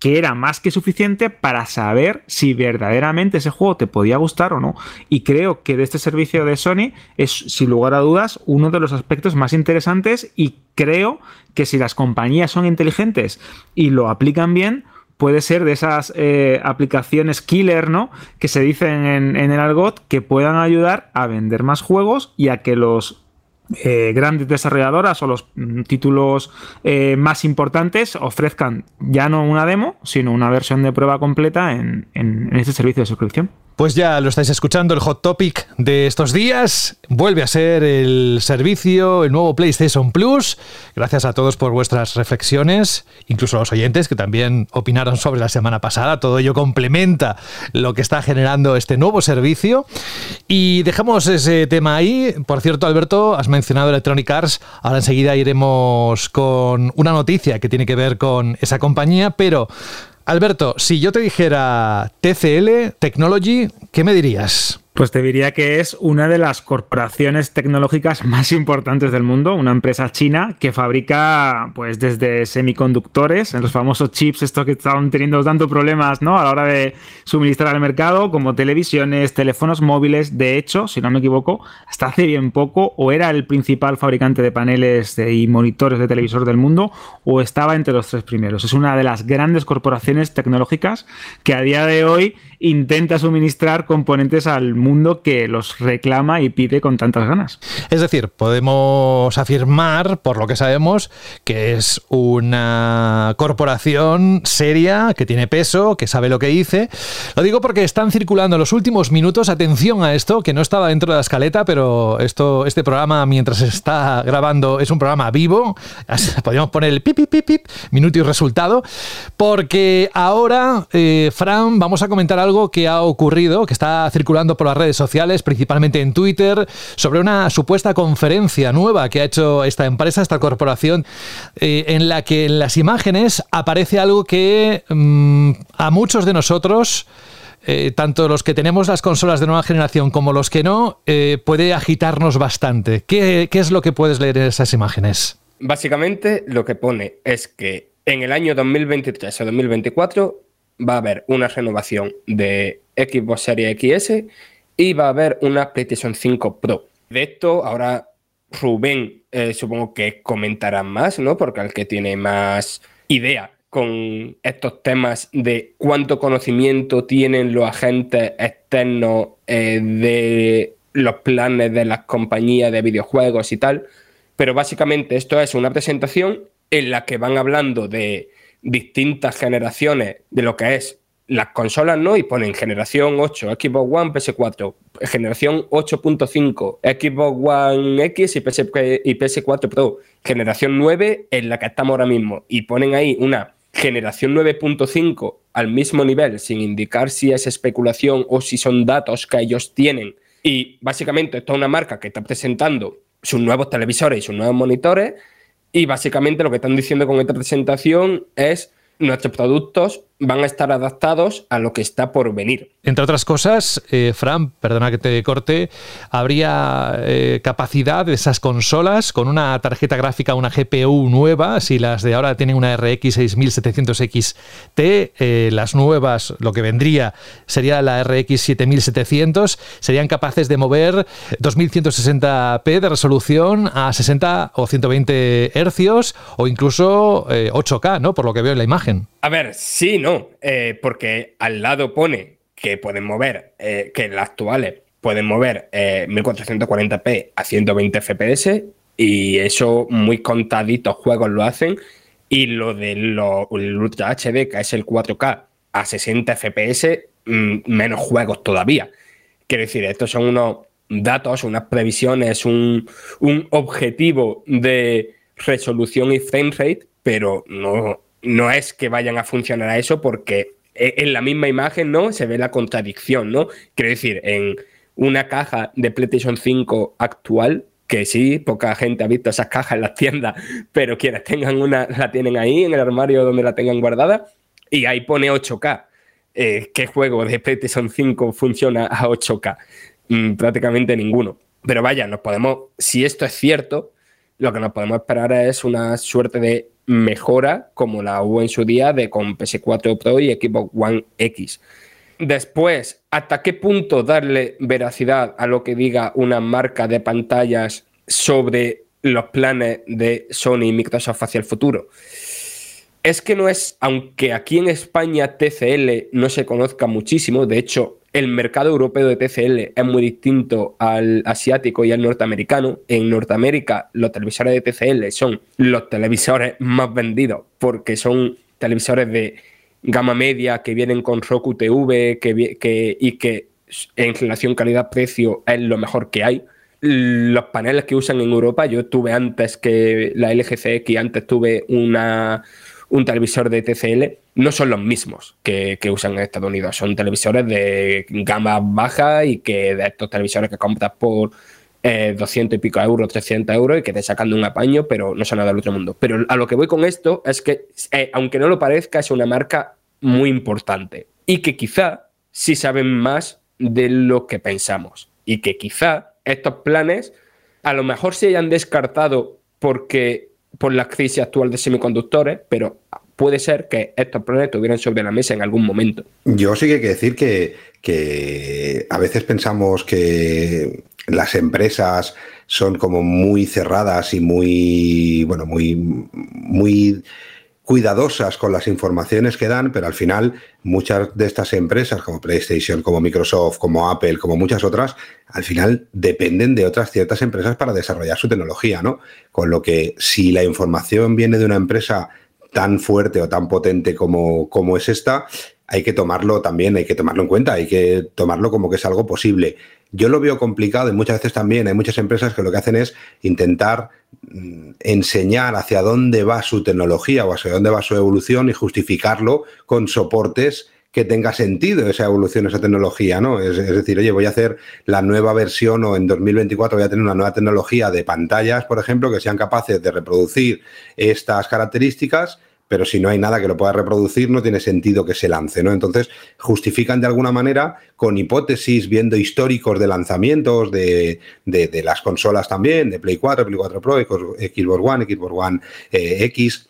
que era más que suficiente para saber si verdaderamente ese juego te podía gustar o no. Y creo que de este servicio de Sony es, sin lugar a dudas, uno de los aspectos más interesantes y creo que si las compañías son inteligentes y lo aplican bien, puede ser de esas eh, aplicaciones killer, ¿no? Que se dicen en, el argot que puedan ayudar a vender más juegos y a que los eh, grandes desarrolladoras o los mm, títulos eh, más importantes ofrezcan ya no una demo, sino una versión de prueba completa en, en este servicio de suscripción. Pues ya lo estáis escuchando, el hot topic de estos días vuelve a ser el servicio, el nuevo PlayStation Plus. Gracias a todos por vuestras reflexiones, incluso a los oyentes que también opinaron sobre la semana pasada. Todo ello complementa lo que está generando este nuevo servicio. Y dejamos ese tema ahí. Por cierto, Alberto, has mencionado Electronic Arts. Ahora enseguida iremos con una noticia que tiene que ver con esa compañía, pero Alberto, si yo te dijera TCL, Technology, ¿qué me dirías? Pues te diría que es una de las corporaciones tecnológicas más importantes del mundo, una empresa china que fabrica pues desde semiconductores, los famosos chips estos que estaban teniendo tanto problemas ¿no? a la hora de suministrar al mercado, como televisiones, teléfonos móviles. De hecho, si no me equivoco, hasta hace bien poco o era el principal fabricante de paneles y monitores de televisor del mundo o estaba entre los tres primeros. Es una de las grandes corporaciones tecnológicas que a día de hoy intenta suministrar componentes al mundo que los reclama y pide con tantas ganas. Es decir, podemos afirmar, por lo que sabemos, que es una corporación seria, que tiene peso, que sabe lo que dice. Lo digo porque están circulando los últimos minutos, atención a esto, que no estaba dentro de la escaleta, pero esto, este programa, mientras se está grabando, es un programa vivo. Podríamos poner el pip, pip, minuto y resultado, porque ahora, eh, Fran, vamos a comentar algo algo que ha ocurrido, que está circulando por las redes sociales, principalmente en Twitter, sobre una supuesta conferencia nueva que ha hecho esta empresa, esta corporación, eh, en la que en las imágenes aparece algo que mm, a muchos de nosotros... Eh, tanto los que tenemos las consolas de nueva generación como los que no, eh, puede agitarnos bastante. ¿Qué, ¿Qué es lo que puedes leer en esas imágenes? Básicamente lo que pone es que en el año 2023 o 2024 va a haber una renovación de Xbox Series XS y va a haber una PlayStation 5 Pro. De esto, ahora Rubén eh, supongo que comentará más, ¿no? Porque el que tiene más idea con estos temas de cuánto conocimiento tienen los agentes externos eh, de los planes de las compañías de videojuegos y tal. Pero básicamente esto es una presentación en la que van hablando de distintas generaciones de lo que es las consolas, ¿no? Y ponen generación 8, Xbox One, PS4, generación 8.5, Xbox One X y, PS, y PS4 Pro, generación 9 en la que estamos ahora mismo. Y ponen ahí una generación 9.5 al mismo nivel, sin indicar si es especulación o si son datos que ellos tienen. Y básicamente esto es una marca que está presentando sus nuevos televisores y sus nuevos monitores y básicamente lo que están diciendo con esta presentación es nuestros productos van a estar adaptados a lo que está por venir. Entre otras cosas, eh, Fran, perdona que te corte, habría eh, capacidad de esas consolas con una tarjeta gráfica, una GPU nueva, si las de ahora tienen una RX 6700 XT, eh, las nuevas, lo que vendría sería la RX 7700, serían capaces de mover 2160p de resolución a 60 o 120 hercios o incluso 8K, ¿no? Por lo que veo en la imagen. A ver, sí, no, eh, porque al lado pone que pueden mover, eh, que las actuales pueden mover 1440p eh, a 120 FPS y eso muy contaditos juegos lo hacen y lo del Ultra HD, que es el 4K a 60 FPS, mm, menos juegos todavía. Quiero decir, estos son unos datos, unas previsiones, un objetivo de resolución y frame rate, pero no, no es que vayan a funcionar a eso porque e, en la misma imagen, ¿no? Se ve la contradicción, ¿no? Quiero decir, en una caja de PlayStation 5 actual, que sí, poca gente ha visto esas cajas en las tiendas, (laughs) pero quienes tengan una la tienen ahí en el armario donde la tengan guardada, y ahí pone 8K. Eh, ¿Qué juego de PlayStation 5 funciona a 8K? Mm, prácticamente ninguno. Pero vaya, nos podemos, si esto es cierto, lo que nos podemos esperar es una suerte de mejora como la hubo en su día de con PS4 Pro y Xbox One X. Después, ¿hasta qué punto darle veracidad a lo que diga una marca de pantallas sobre los planes de Sony y Microsoft hacia el futuro? Es que no es, aunque aquí en España TCL no se conozca muchísimo, de hecho, el mercado europeo de TCL es muy distinto al asiático y al norteamericano. En Norteamérica, los televisores de TCL son los televisores más vendidos porque son televisores de gama media que vienen con Roku TV que, y que en relación calidad-precio es lo mejor que hay. Los paneles que usan en Europa, yo tuve antes que la LG CX, antes tuve una un televisor de TCL no son los mismos que, usan en Estados Unidos. Son televisores de gama baja y que de estos televisores que compras por 200 eh, y pico euros, 300 euros y que te sacan de un apaño, pero no son nada del otro mundo. Pero a lo que voy con esto es que, eh, aunque no lo parezca, es una marca muy importante y que quizá sí saben más de lo que pensamos y que quizá estos planes a lo mejor se hayan descartado porque por la crisis actual de semiconductores, pero puede ser que estos problemas estuvieran sobre la mesa en algún momento. Yo sí que hay que decir que, que a veces pensamos que las empresas son como muy cerradas y muy, bueno, muy, muy cuidadosas con las informaciones que dan, pero al final muchas de estas empresas como PlayStation, como Microsoft, como Apple, como muchas otras, al final dependen de otras ciertas empresas para desarrollar su tecnología, ¿no? Con lo que si la información viene de una empresa tan fuerte o tan potente como, como es esta, hay que tomarlo también, hay que tomarlo en cuenta, hay que tomarlo como que es algo posible. Yo lo veo complicado y muchas veces también hay muchas empresas que lo que hacen es intentar mm, enseñar hacia dónde va su tecnología o hacia dónde va su evolución y justificarlo con soportes que tenga sentido esa evolución, esa tecnología, ¿no? Es, es, decir, oye, voy a hacer la nueva versión o en 2024 voy a tener una nueva tecnología de pantallas, por ejemplo, que sean capaces de reproducir estas características pero si no hay nada que lo pueda reproducir, no tiene sentido que se lance, ¿no? Entonces, justifican de alguna manera con hipótesis, viendo históricos de lanzamientos de, de, las consolas también, de Play 4, Play 4 Pro, Xbox One, Xbox One eh, X,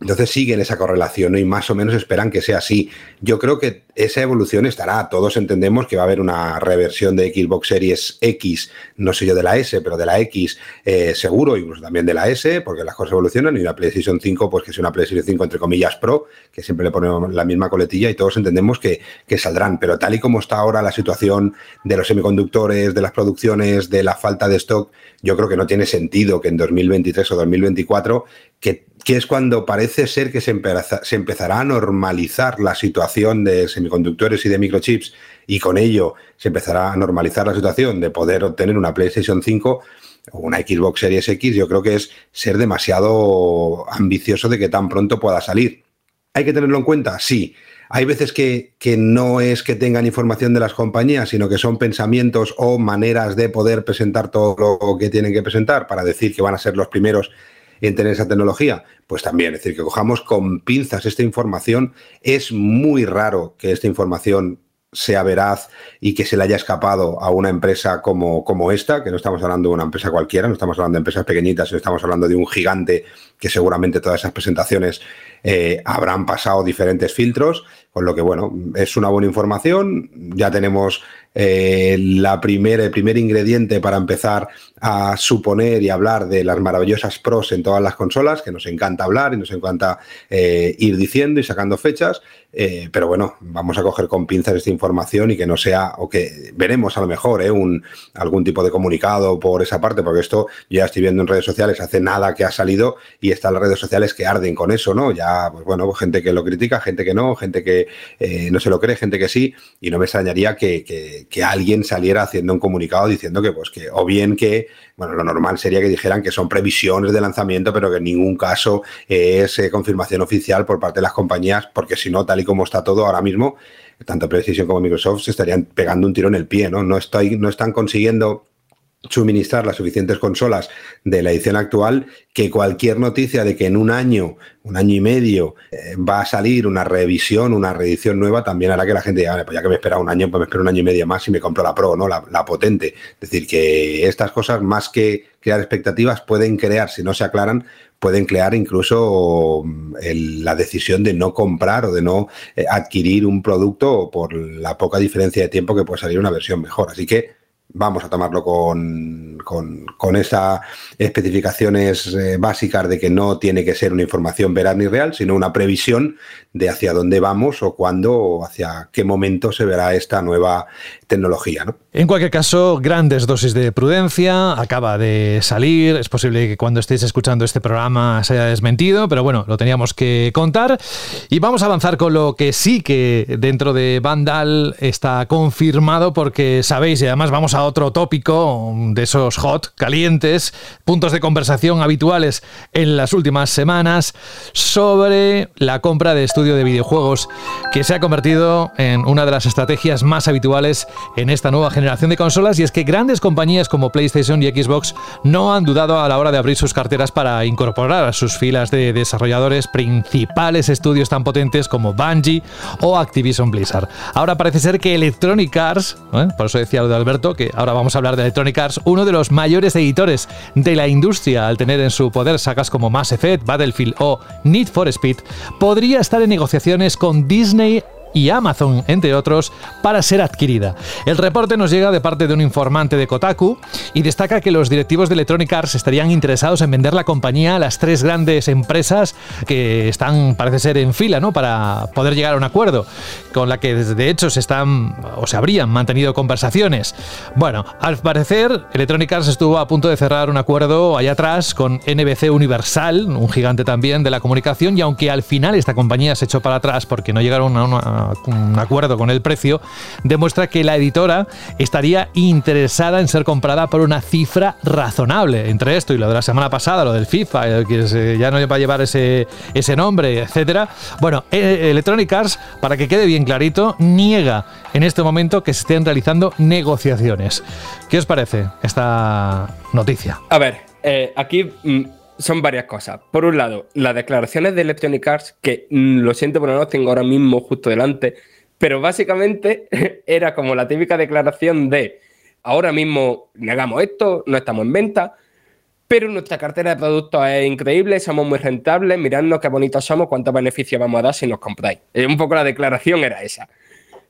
entonces siguen esa correlación y más o menos esperan que sea así. Yo creo que esa evolución estará. Todos entendemos que va a haber una reversión de Xbox Series X, no sé yo de la S, pero de la X eh, seguro, incluso también de la S, porque las cosas evolucionan. Y una PlayStation 5, pues que es una PlayStation 5 entre comillas Pro, que siempre le ponemos la misma coletilla y todos entendemos que, que saldrán. Pero tal y como está ahora la situación de los semiconductores, de las producciones, de la falta de stock, yo creo que no tiene sentido que en 2023 o 2024 que que es cuando parece ser que se, empezará a normalizar la situación de semiconductores y de microchips y con ello se empezará a normalizar la situación de poder obtener una PlayStation 5 o una Xbox Series X, yo creo que es ser demasiado ambicioso de que tan pronto pueda salir. ¿Hay que tenerlo en cuenta? Sí. Hay veces que, que, no es que tengan información de las compañías, sino que son pensamientos o maneras de poder presentar todo lo que tienen que presentar para decir que van a ser los primeros en tener esa tecnología? Pues también, es decir, que cojamos con pinzas esta información. Es muy raro que esta información sea veraz y que se le haya escapado a una empresa como, como esta, que no estamos hablando de una empresa cualquiera, no estamos hablando de empresas pequeñitas, sino estamos hablando de un gigante que seguramente todas esas presentaciones eh, habrán pasado diferentes filtros, con lo que, bueno, es una buena información, ya tenemos eh, la primera, el primer ingrediente para empezar a suponer y hablar de las maravillosas pros en todas las consolas, que nos encanta hablar y nos encanta eh, ir diciendo y sacando fechas, eh, pero bueno, vamos a coger con pinzas esta información y que no sea, o que veremos a lo mejor un, algún tipo de comunicado por esa parte, porque esto ya estoy viendo en redes sociales, hace nada que ha salido y están las redes sociales que arden con eso, ¿no? Ya, pues bueno, gente que lo critica, gente que no, gente que no se lo cree, gente que sí, y no me extrañaría que, que, alguien saliera haciendo un comunicado diciendo que, pues, que, o bien que, bueno, lo normal sería que dijeran que son previsiones de lanzamiento, pero que en ningún caso es eh, confirmación oficial por parte de las compañías, porque si no, tal y como está todo ahora mismo, tanto Precision como Microsoft se estarían pegando un tiro en el pie, ¿no? No, estoy, no están consiguiendo suministrar las suficientes consolas de la edición actual que cualquier noticia de que en un año, un año y medio eh, va a salir una revisión, una reedición nueva, también hará que la gente diga, pues ya que me espera un año, pues me espero un año y medio más y me compro la Pro, ¿no? La, potente. Es decir, que estas cosas, más que crear expectativas, pueden crear, si no se aclaran, pueden crear incluso la decisión de no comprar o de no eh, adquirir un producto por la poca diferencia de tiempo que puede salir una versión mejor. Así que vamos a tomarlo con, con, esas especificaciones eh, básicas de que no tiene que ser una información veraz ni real, sino una previsión de hacia dónde vamos o cuándo o hacia qué momento se verá esta nueva tecnología. ¿no? En cualquier caso, grandes dosis de prudencia, acaba de salir, es posible que cuando estéis escuchando este programa se haya desmentido, pero bueno, lo teníamos que contar y vamos a avanzar con lo que sí que dentro de Vandal está confirmado porque sabéis, y además vamos a otro tópico de esos hot, calientes, puntos de conversación habituales en las últimas semanas sobre la compra de de videojuegos que se ha convertido en una de las estrategias más habituales en esta nueva generación de consolas y es que grandes compañías como PlayStation y Xbox no han dudado a la hora de abrir sus carteras para incorporar a sus filas de desarrolladores principales estudios tan potentes como Bungie o Activision Blizzard. Ahora parece ser que Electronic Arts, ¿eh? por eso decía lo de Alberto, que ahora vamos a hablar de Electronic Arts, uno de los mayores editores de la industria al tener en su poder sagas como Mass Effect, Battlefield o Need for Speed, podría estar en negociaciones con Disney Amazon, entre otros, para ser adquirida. El reporte nos llega de parte de un informante de Kotaku y destaca que los directivos de Electronic Arts estarían interesados en vender la compañía a las tres grandes empresas que están, parece ser, en fila, ¿no? Para poder llegar a un acuerdo, con la que de hecho se están o se habrían mantenido conversaciones. Bueno, al parecer, Electronic Arts estuvo a punto de cerrar un acuerdo allá atrás con NBC Universal, un gigante también de la comunicación, y aunque al final esta compañía se echó para atrás porque no llegaron a una un acuerdo con el precio, demuestra que la editora estaría interesada en ser comprada por una cifra razonable. Entre esto y lo de la semana pasada, lo del FIFA, que ya no va a llevar ese, ese nombre, etcétera. Bueno, e, Electronic Arts, para que quede bien clarito, niega en este momento que se estén realizando negociaciones. ¿Qué os parece esta noticia? A ver, eh, aquí mm, son varias cosas. Por un lado, las declaraciones de Electronic Arts, que mm, lo siento, pero no las tengo ahora mismo justo delante, pero básicamente (laughs) era como la típica declaración de ahora mismo negamos esto, no estamos en venta, pero nuestra cartera de productos es increíble, somos muy rentables, miradnos qué bonitos somos, cuántos beneficios vamos a dar si nos compráis. Un poco la declaración era esa.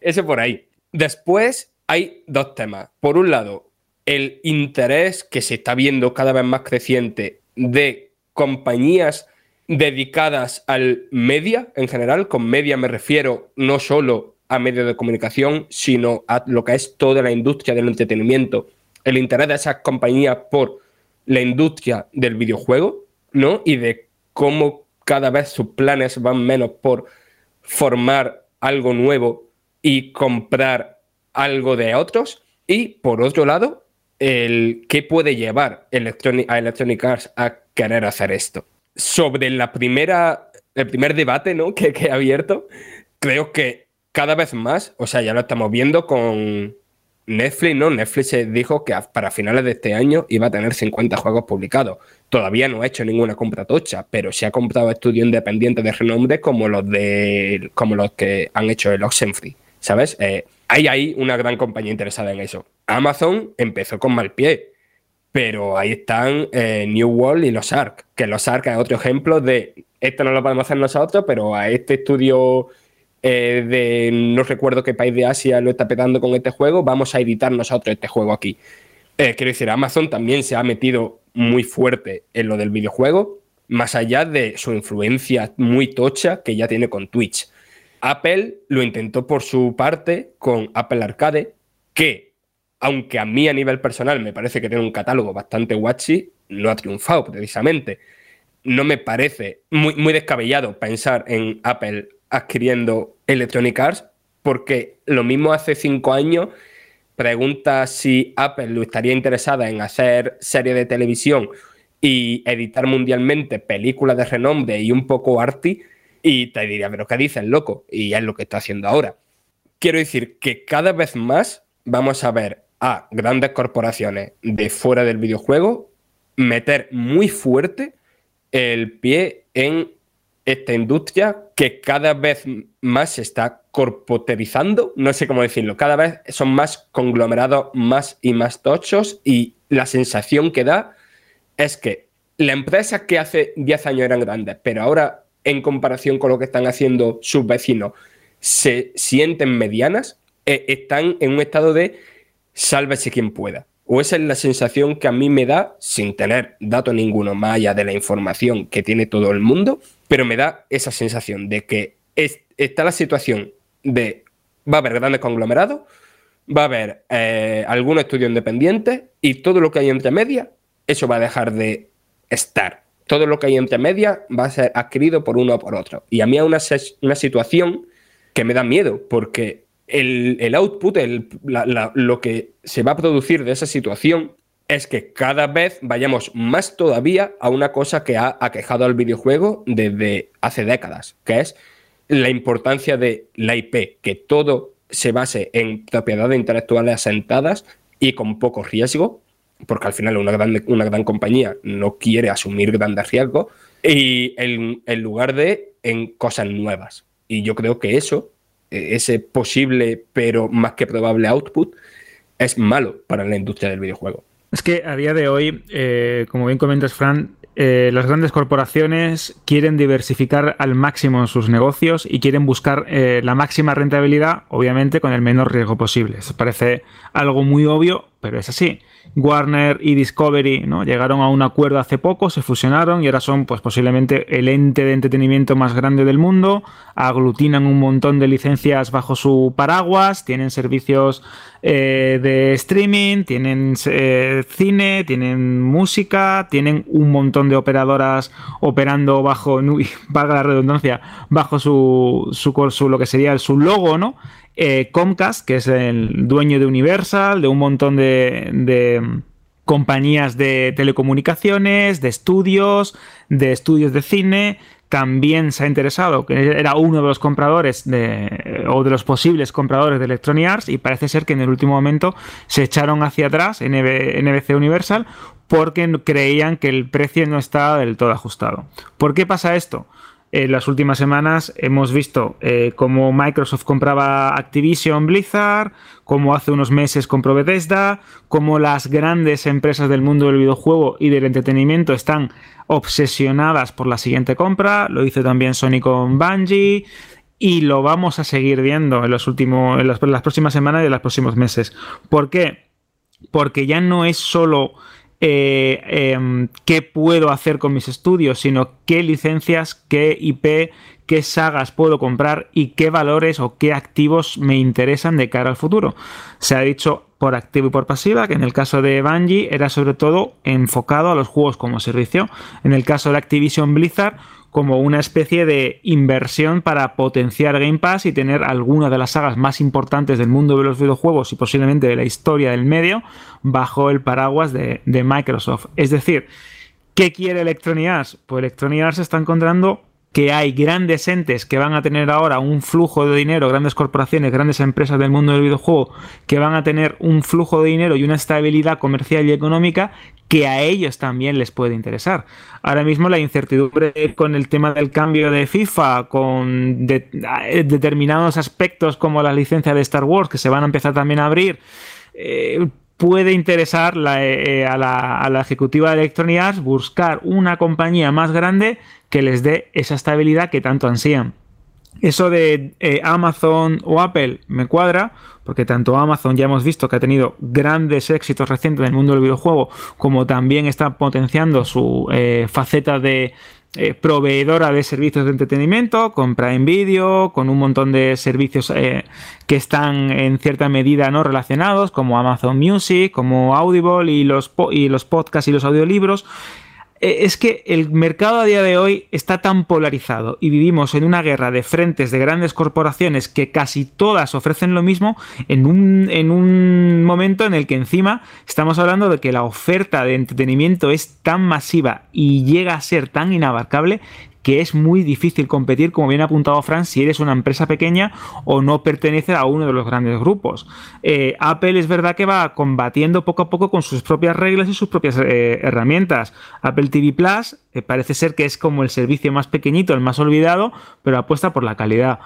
Eso por ahí. Después hay dos temas. Por un lado, el interés que se está viendo cada vez más creciente de compañías dedicadas al media en general. Con media me refiero no solo a medios de comunicación, sino a lo que es toda la industria del entretenimiento. El interés de esas compañías por la industria del videojuego, ¿no? Y de cómo cada vez sus planes van menos por formar algo nuevo y comprar algo de otros. Y por otro lado, el qué puede llevar Electronic, a Electronic Arts a querer hacer esto. Sobre la primera, el primer debate ¿no? (laughs) que, que he abierto, creo que cada vez más, o sea, ya lo estamos viendo con Netflix, ¿no? Netflix dijo que para finales de este año iba a tener 50 juegos publicados. Todavía no ha hecho ninguna compra tocha, pero se ha comprado estudios independientes de renombre como los de como los que han hecho el Oxenfree, ¿sabes? Eh, hay ahí una gran compañía interesada en eso. Amazon empezó con mal pie, pero ahí están eh, New World y los ARC, que los ARC es otro ejemplo de esto no lo podemos hacer nosotros, pero a este estudio eh, de no recuerdo qué país de Asia lo está petando con este juego, vamos a editar nosotros este juego aquí. Eh, quiero decir, Amazon también se ha metido muy fuerte en lo del videojuego, más allá de su influencia muy tocha que ya tiene con Twitch. Apple lo intentó por su parte con Apple Arcade, que, aunque a mí a nivel personal me parece que tiene un catálogo bastante guachi, no ha triunfado precisamente. No me parece muy, descabellado pensar en Apple adquiriendo Electronic Arts, porque lo mismo hace cinco años pregunta si Apple estaría interesada en hacer serie de televisión y editar mundialmente películas de renombre y un poco arty, y te diría, pero ¿qué dices, loco? Y es lo que está haciendo ahora. Quiero decir que cada vez más vamos a ver a grandes corporaciones de fuera del videojuego meter muy fuerte el pie en esta industria que cada vez más se está corpoterizando, no sé cómo decirlo, cada vez son más conglomerados más y más tochos y la sensación que da es que la empresa que hace 10 años eran grandes, pero ahora en comparación con lo que están haciendo sus vecinos se sienten medianas, eh, están en un estado de sálvese quien pueda. O esa es la sensación que a mí me da, sin tener dato ninguno más allá de la información que tiene todo el mundo, pero me da esa sensación de que está la situación de va a haber grandes conglomerados, va a haber eh, algún estudio independiente y todo lo que hay entre medias, eso va a dejar de estar. Todo lo que hay entre medias va a ser adquirido por uno o por otro. Y a mí es una, una situación que me da miedo, porque el, output, lo que se va a producir de esa situación es que cada vez vayamos más todavía a una cosa que ha aquejado al videojuego desde hace décadas, que es la importancia de la IP, que todo se base en propiedades intelectuales asentadas y con poco riesgo, porque al final una gran, una gran compañía no quiere asumir grandes riesgos, y en, en lugar de en cosas nuevas. Y yo creo que eso eh, ese posible pero más que probable output es malo para la industria del videojuego. Es que a día de hoy, eh, como bien comentas, Fran, eh, las grandes corporaciones quieren diversificar al máximo sus negocios y quieren buscar la máxima rentabilidad, obviamente con el menor riesgo posible. Eso parece algo muy obvio, pero es así. Warner y Discovery ¿no? llegaron a un acuerdo hace poco, se fusionaron y ahora son pues, posiblemente el ente de entretenimiento más grande del mundo, aglutinan un montón de licencias bajo su paraguas, tienen servicios eh, de streaming, tienen eh, cine, tienen música, tienen un montón de operadoras operando bajo, (laughs) valga la redundancia, bajo su, su, lo que sería su logo, ¿no? Eh, Comcast, que es el dueño de Universal, de un montón de, compañías de telecomunicaciones, de estudios, de estudios de cine, también se ha interesado, que era uno de los compradores de, o de los posibles compradores de Electronic Arts y parece ser que en el último momento se echaron hacia atrás NBC Universal porque creían que el precio no estaba del todo ajustado. ¿Por qué pasa esto? En las últimas semanas hemos visto eh, cómo Microsoft compraba Activision Blizzard, cómo hace unos meses compró Bethesda, cómo las grandes empresas del mundo del videojuego y del entretenimiento están obsesionadas por la siguiente compra, lo hizo también Sony con Bungie y lo vamos a seguir viendo en, las, en las próximas semanas y en los próximos meses. ¿Por qué? Porque ya no es solo eh, em, qué puedo hacer con mis estudios, sino qué licencias, qué IP, qué sagas puedo comprar y qué valores o qué activos me interesan de cara al futuro. Se ha dicho por activo y por pasiva, que en el caso de Bungie era sobre todo enfocado a los juegos como servicio. En el caso de Activision Blizzard, como una especie de inversión para potenciar Game Pass y tener alguna de las sagas más importantes del mundo de los videojuegos y posiblemente de la historia del medio bajo el paraguas de, Microsoft. Es decir, ¿qué quiere Electronic Arts? Pues Electronic Arts se está encontrando que hay grandes entes que van a tener ahora un flujo de dinero, grandes corporaciones, grandes empresas del mundo del videojuego, que van a tener un flujo de dinero y una estabilidad comercial y económica que a ellos también les puede interesar. Ahora mismo la incertidumbre con el tema del cambio de FIFA, con determinados aspectos como la licencia de Star Wars, que se van a empezar también a abrir, eh, puede interesar eh, a, la, ejecutiva de Electronic Arts buscar una compañía más grande que les dé esa estabilidad que tanto ansían. eso de eh, Amazon o Apple me cuadra, porque tanto Amazon ya hemos visto que ha tenido grandes éxitos recientes en el mundo del videojuego, como también está potenciando su eh, faceta de eh, proveedora de servicios de entretenimiento, con Prime Video, con un montón de servicios que están en cierta medida no relacionados, como Amazon Music, como Audible y los, y los podcasts y los audiolibros. Eh, es que el mercado a día de hoy está tan polarizado y vivimos en una guerra de frentes de grandes corporaciones que casi todas ofrecen lo mismo en un, en un momento en el que encima estamos hablando de que la oferta de entretenimiento es tan masiva y llega a ser tan inabarcable que es muy difícil competir, como bien ha apuntado Fran, si eres una empresa pequeña o no perteneces a uno de los grandes grupos. Eh, Apple es verdad que va combatiendo poco a poco con sus propias reglas y sus propias eh, herramientas. Apple TV Plus eh, parece ser que es como el servicio más pequeñito, el más olvidado, pero apuesta por la calidad.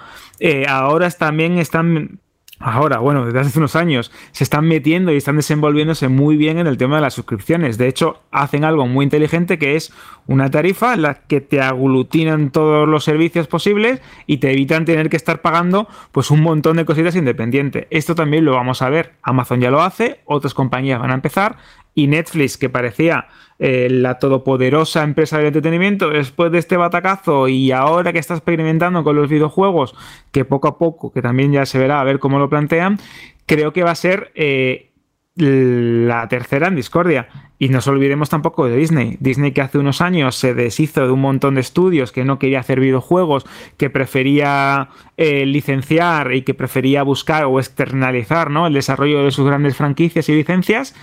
ahora también están ahora, bueno, desde hace unos años, se están metiendo y están desenvolviéndose muy bien en el tema de las suscripciones. De hecho, hacen algo muy inteligente que es una tarifa en la que te aglutinan todos los servicios posibles y te evitan tener que estar pagando pues un montón de cositas independientes. Esto también lo vamos a ver. Amazon ya lo hace, otras compañías van a empezar y Netflix, que parecía eh, la todopoderosa empresa de entretenimiento, después de este batacazo y ahora que está experimentando con los videojuegos, que poco a poco, que también ya se verá a ver cómo lo plantean, creo que va a ser eh, la tercera en discordia. Y no nos olvidemos tampoco de Disney. Disney que hace unos años se deshizo de un montón de estudios, que no quería hacer videojuegos, que prefería eh, licenciar y que prefería buscar o externalizar ¿no? el desarrollo de sus grandes franquicias y licencias,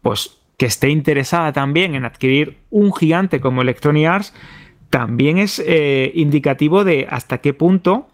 pues que esté interesada también en adquirir un gigante como Electronic Arts, también es eh, indicativo de hasta qué punto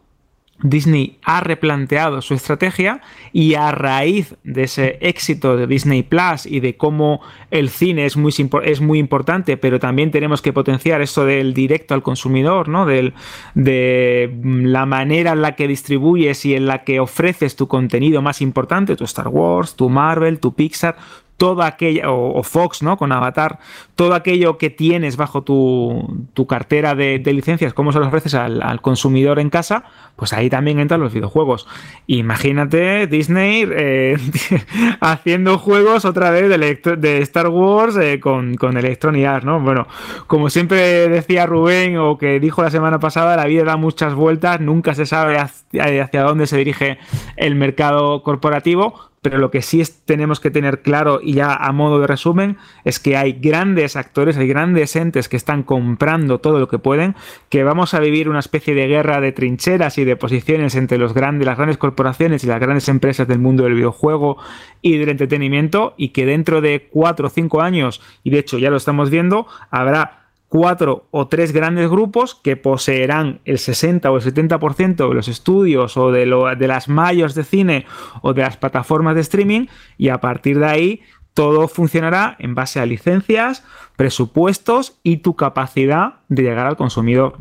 Disney ha replanteado su estrategia y a raíz de ese éxito de Disney Plus y de cómo el cine es muy, es muy importante, pero también tenemos que potenciar esto del directo al consumidor, ¿no? Del, de la manera en la que distribuyes y en la que ofreces tu contenido más importante, tu Star Wars, tu Marvel, tu Pixar, todo aquello, o, Fox, ¿no? Con Avatar, todo aquello que tienes bajo tu, cartera de, licencias, cómo se lo ofreces al, consumidor en casa, pues ahí también entran los videojuegos. Imagínate Disney eh, (laughs) haciendo juegos otra vez de, Star Wars eh, con, con Electronic ¿no? Bueno, como siempre decía Rubén o que dijo la semana pasada, la vida da muchas vueltas, nunca se sabe hacia dónde se dirige el mercado corporativo, pero lo que sí tenemos que tener claro y ya a modo de resumen es que hay grandes actores, hay grandes entes que están comprando todo lo que pueden, que vamos a vivir una especie de guerra de trincheras y de posiciones entre los grandes, las grandes corporaciones y las grandes empresas del mundo del videojuego y del entretenimiento y que dentro de cuatro o cinco años, y de hecho ya lo estamos viendo, habrá cuatro o tres grandes grupos que poseerán el 60 o el 70% de los estudios o de, las mallos de cine o de las plataformas de streaming y a partir de ahí todo funcionará en base a licencias, presupuestos y tu capacidad de llegar al consumidor.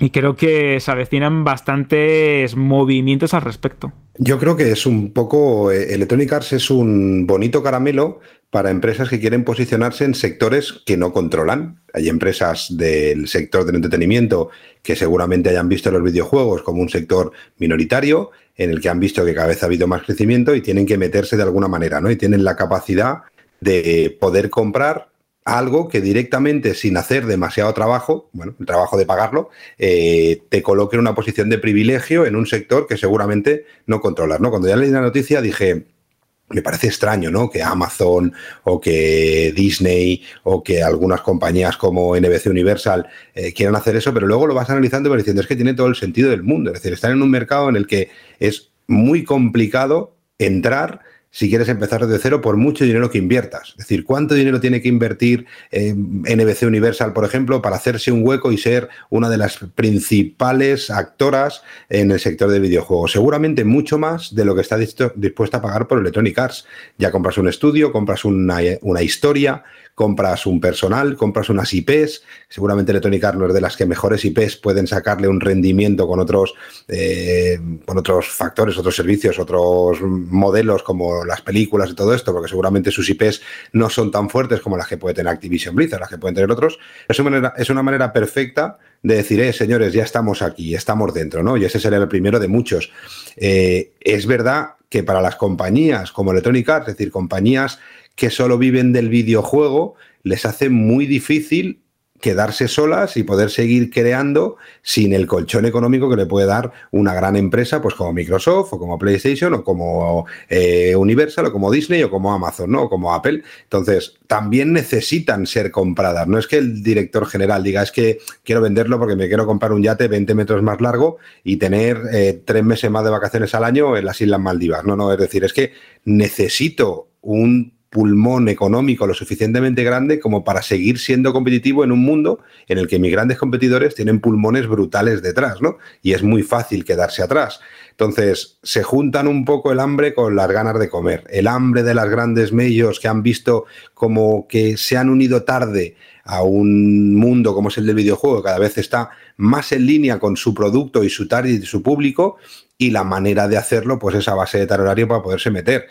Y creo que se avecinan bastantes movimientos al respecto. Yo creo que es un poco, eh, Electronic Arts es un bonito caramelo para empresas que quieren posicionarse en sectores que no controlan. Hay empresas del sector del entretenimiento que seguramente hayan visto los videojuegos como un sector minoritario, en el que han visto que cada vez ha habido más crecimiento y tienen que meterse de alguna manera, ¿no? Y tienen la capacidad de poder comprar algo que directamente, sin hacer demasiado trabajo, bueno, el trabajo de pagarlo, eh, te coloque en una posición de privilegio en un sector que seguramente no controlas, ¿no? Cuando ya leí la noticia dije, me parece extraño, ¿no? Que Amazon o que Disney o que algunas compañías como NBC Universal eh, quieran hacer eso, pero luego lo vas analizando y vas diciendo, es que tiene todo el sentido del mundo. Es decir, están en un mercado en el que es muy complicado entrar si quieres empezar desde cero por mucho dinero que inviertas. Es decir, ¿cuánto dinero tiene que invertir NBC Universal, por ejemplo, para hacerse un hueco y ser una de las principales actoras en el sector de videojuegos? Seguramente mucho más de lo que está dispuesta a pagar por Electronic Arts. Ya compras un estudio, compras una historia, compras un personal, compras unas IPs, seguramente Electronic Arts no es de las que mejores IPs pueden sacarle un rendimiento con otros, eh, con otros factores, otros servicios, otros modelos como las películas y todo esto, porque seguramente sus IPs no son tan fuertes como las que puede tener Activision Blizzard, las que pueden tener otros, es una manera, es una manera perfecta de decir, eh, señores, ya estamos aquí, estamos dentro, ¿no? Y ese sería el primero de muchos. Eh, es verdad que para las compañías como Electronic Arts, es decir, compañías que solo viven del videojuego, les hace muy difícil quedarse solas y poder seguir creando sin el colchón económico que le puede dar una gran empresa, pues como Microsoft o como PlayStation o como eh, Universal o como Disney o como Amazon, ¿no? O como Apple. Entonces, también necesitan ser compradas. No es que el director general diga, es que quiero venderlo porque me quiero comprar un yate 20 metros más largo y tener eh, tres meses más de vacaciones al año en las Islas Maldivas. No, no, es decir, es que necesito un pulmón económico lo suficientemente grande como para seguir siendo competitivo en un mundo en el que mis grandes competidores tienen pulmones brutales detrás, ¿no? Y es muy fácil quedarse atrás. Entonces, se juntan un poco el hambre con las ganas de comer. El hambre de las grandes medios que han visto como que se han unido tarde a un mundo como es el del videojuego, cada vez está más en línea con su producto y su target y su público, y la manera de hacerlo, pues es a base de tal horario para poderse meter.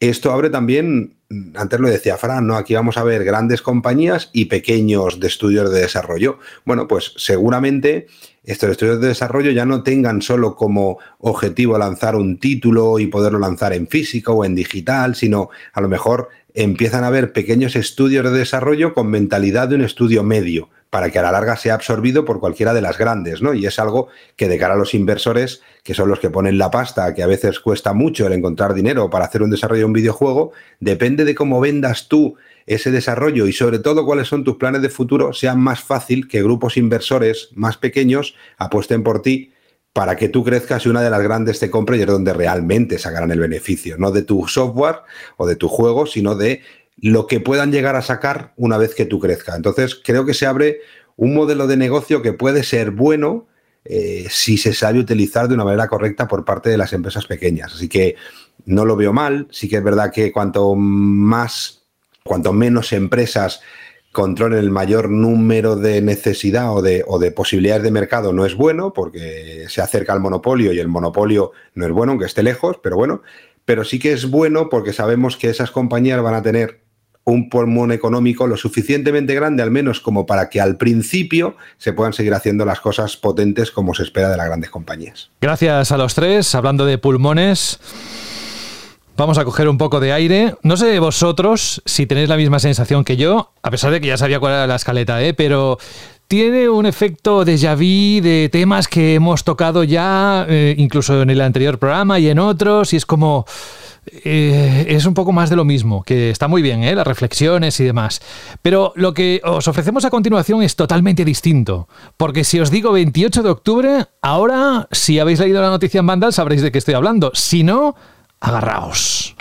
Esto abre también, antes lo decía Fran, ¿no? Aquí vamos a ver grandes compañías y pequeños de estudios de desarrollo. Bueno, pues seguramente estos estudios de desarrollo ya no tengan solo como objetivo lanzar un título y poderlo lanzar en físico o en digital, sino a lo mejor empiezan a haber pequeños estudios de desarrollo con mentalidad de un estudio medio para que a la larga sea absorbido por cualquiera de las grandes, ¿no? Y es algo que de cara a los inversores, que son los que ponen la pasta, que a veces cuesta mucho el encontrar dinero para hacer un desarrollo de un videojuego, depende de cómo vendas tú ese desarrollo y sobre todo cuáles son tus planes de futuro, sea más fácil que grupos inversores más pequeños apuesten por ti para que tú crezcas y una de las grandes te compre y es donde realmente sacarán el beneficio, no de tu software o de tu juego, sino de lo que puedan llegar a sacar una vez que tú crezcas. Entonces, creo que se abre un modelo de negocio que puede ser bueno eh, si se sabe utilizar de una manera correcta por parte de las empresas pequeñas. Así que no lo veo mal. Sí que es verdad que cuanto más, cuanto menos empresas controlen el mayor número de necesidad o de, o de, posibilidades de mercado no es bueno porque se acerca al monopolio y el monopolio no es bueno, aunque esté lejos, pero bueno, pero sí que es bueno porque sabemos que esas compañías van a tener un pulmón económico lo suficientemente grande, al menos como para que al principio se puedan seguir haciendo las cosas potentes como se espera de las grandes compañías. Gracias a los tres. Hablando de pulmones, vamos a coger un poco de aire. No sé vosotros si tenéis la misma sensación que yo, a pesar de que ya sabía cuál era la escaleta, ¿eh? pero tiene un efecto de vu de temas que hemos tocado ya, eh, incluso en el anterior programa y en otros, y es como eh, es un poco más de lo mismo, que está muy bien, ¿eh? las reflexiones y demás. Pero lo que os ofrecemos a continuación es totalmente distinto. Porque si os digo 28 de octubre, ahora, si habéis leído la noticia en Vandal, sabréis de qué estoy hablando. Si no, agarraos.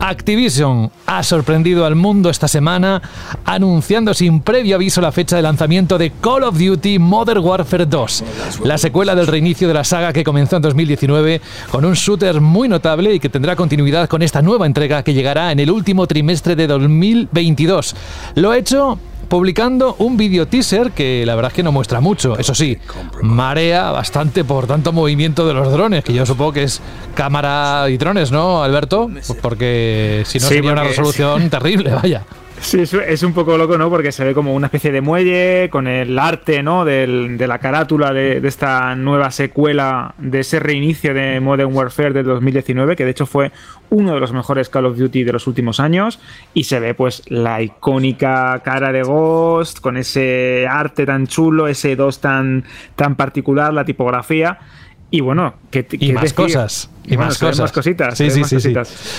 Activision ha sorprendido al mundo esta semana anunciando sin previo aviso la fecha de lanzamiento de Call of Duty Modern Warfare 2, la secuela del reinicio de la saga que comenzó en 2019 con un shooter muy notable y que tendrá continuidad con esta nueva entrega que llegará en el último trimestre de 2022. Lo hecho publicando un video teaser que la verdad es que no muestra mucho. Eso sí, marea bastante por tanto movimiento de los drones, que yo supongo que es cámara y drones, ¿no, Alberto? Porque si no sería una resolución terrible, vaya. Sí, es un poco loco, ¿no? Porque se ve como una especie de muelle con el arte, ¿no? de la carátula de, esta nueva secuela, de ese reinicio de Modern Warfare del 2019, que de hecho fue uno de los mejores Call of Duty de los últimos años. Y se ve, pues, la icónica cara de Ghost, con ese arte tan chulo, ese 2 tan, tan particular, la tipografía. Y bueno, que, y más cosas. Y más, cosas. cositas. Sí, sí, sí,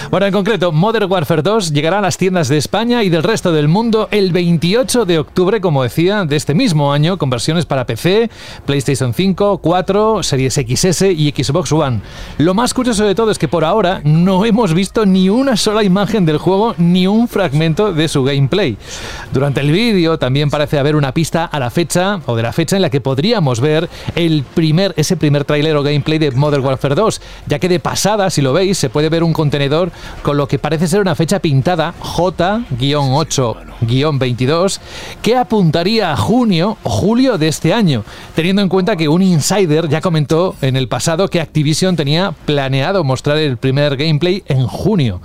Bueno, en concreto, Modern Warfare 2 llegará a las tiendas de España y del resto del mundo el 28 de octubre, como decía, de este mismo año, con versiones para PC, PlayStation 5, 4, Series XS y Xbox One. Lo más curioso de todo es que por ahora no hemos visto ni una sola imagen del juego ni un fragmento de su gameplay. Durante el vídeo también parece haber una pista a la fecha o de la fecha en la que podríamos ver el primer, ese primer tráiler o gameplay de Modern Warfare 2, ya que de pasada, si lo veis, se puede ver un contenedor con lo que parece ser una fecha pintada J-8-22 que apuntaría a junio o julio de este año, teniendo en cuenta que un insider ya comentó en el pasado que Activision tenía planeado mostrar el primer gameplay en junio.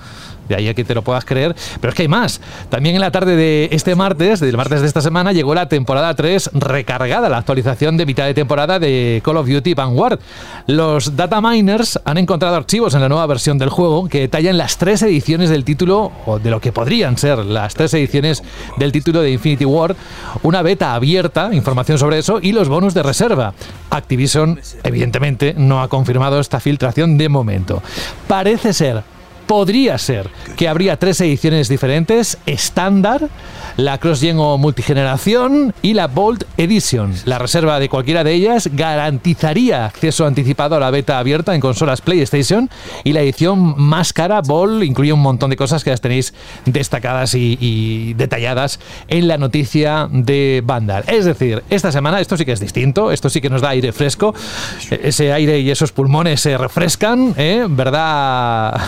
De ahí a que te lo puedas creer. Pero es que hay más. También en la tarde de este martes, del martes de esta semana, llegó la temporada 3 recargada, la actualización de mitad de temporada de Call of Duty Vanguard. Los data miners han encontrado archivos en la nueva versión del juego que detallan las tres ediciones del título, o de lo que podrían ser las tres ediciones del título de Infinity War, una beta abierta, información sobre eso, y los bonos de reserva. Activision, evidentemente, no ha confirmado esta filtración de momento. Parece ser podría ser que habría tres ediciones diferentes, estándar, la cross-gen o multigeneración y la Bold Edition. La reserva de cualquiera de ellas garantizaría acceso anticipado a la beta abierta en consolas PlayStation y la edición más cara, Bold, incluye un montón de cosas que las tenéis destacadas y, detalladas en la noticia de Vandal. Es decir, esta semana esto sí que es distinto, esto sí que nos da aire fresco, e-, ese aire y esos pulmones se refrescan, ¿eh? ¿verdad?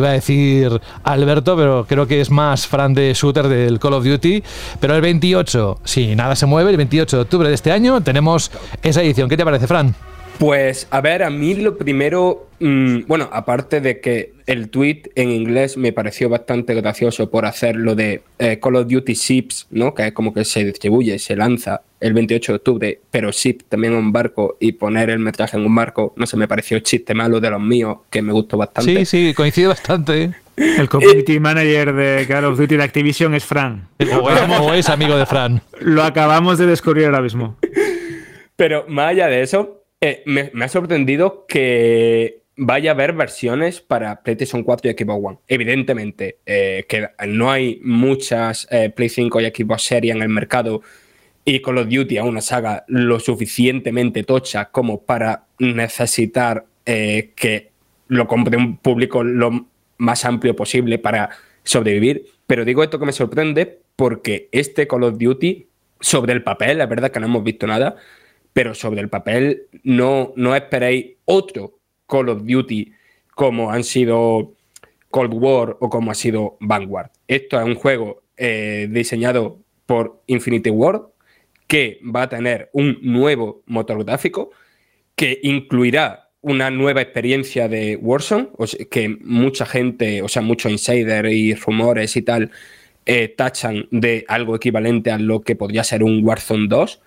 Iba a decir Alberto, pero creo que es más fan de shooter del Call of Duty. Pero el 28, si nada se mueve, el 28 de octubre de este año tenemos esa edición. ¿Qué te parece, Fran? Pues a ver, a mí lo primero, mm, bueno, aparte de que el tweet en inglés me pareció bastante gracioso por hacer lo de eh, Call of Duty Ships, ¿no? Que es como que se distribuye, se lanza el 28 de octubre, pero ship también en un barco y poner el metraje en un barco, no sé, me pareció chiste malo de los míos, que me gustó bastante. Sí, sí, coincide bastante. (laughs) El community manager de Call of Duty de Activision es Fran. O es amigo de Fran. Lo acabamos de descubrir ahora mismo. Pero más allá de eso, eh, me, ha sorprendido que vaya a haber versiones para PlayStation 4 y Xbox One. Evidentemente, eh, que no hay muchas eh, Play 5 y Xbox Series en el mercado y Call of Duty aún una saga lo suficientemente tocha como para necesitar que lo compre un público lo más amplio posible para sobrevivir. Pero digo esto que me sorprende porque este Call of Duty, sobre el papel, la verdad que no hemos visto nada, pero sobre el papel no, no esperéis otro Call of Duty como han sido Cold War o como ha sido Vanguard. Esto es un juego eh, diseñado por Infinity Ward que va a tener un nuevo motor gráfico que incluirá una nueva experiencia de Warzone, que mucha gente, o sea, muchos insiders y rumores y tal, eh, tachan de algo equivalente a lo que podría ser un Warzone 2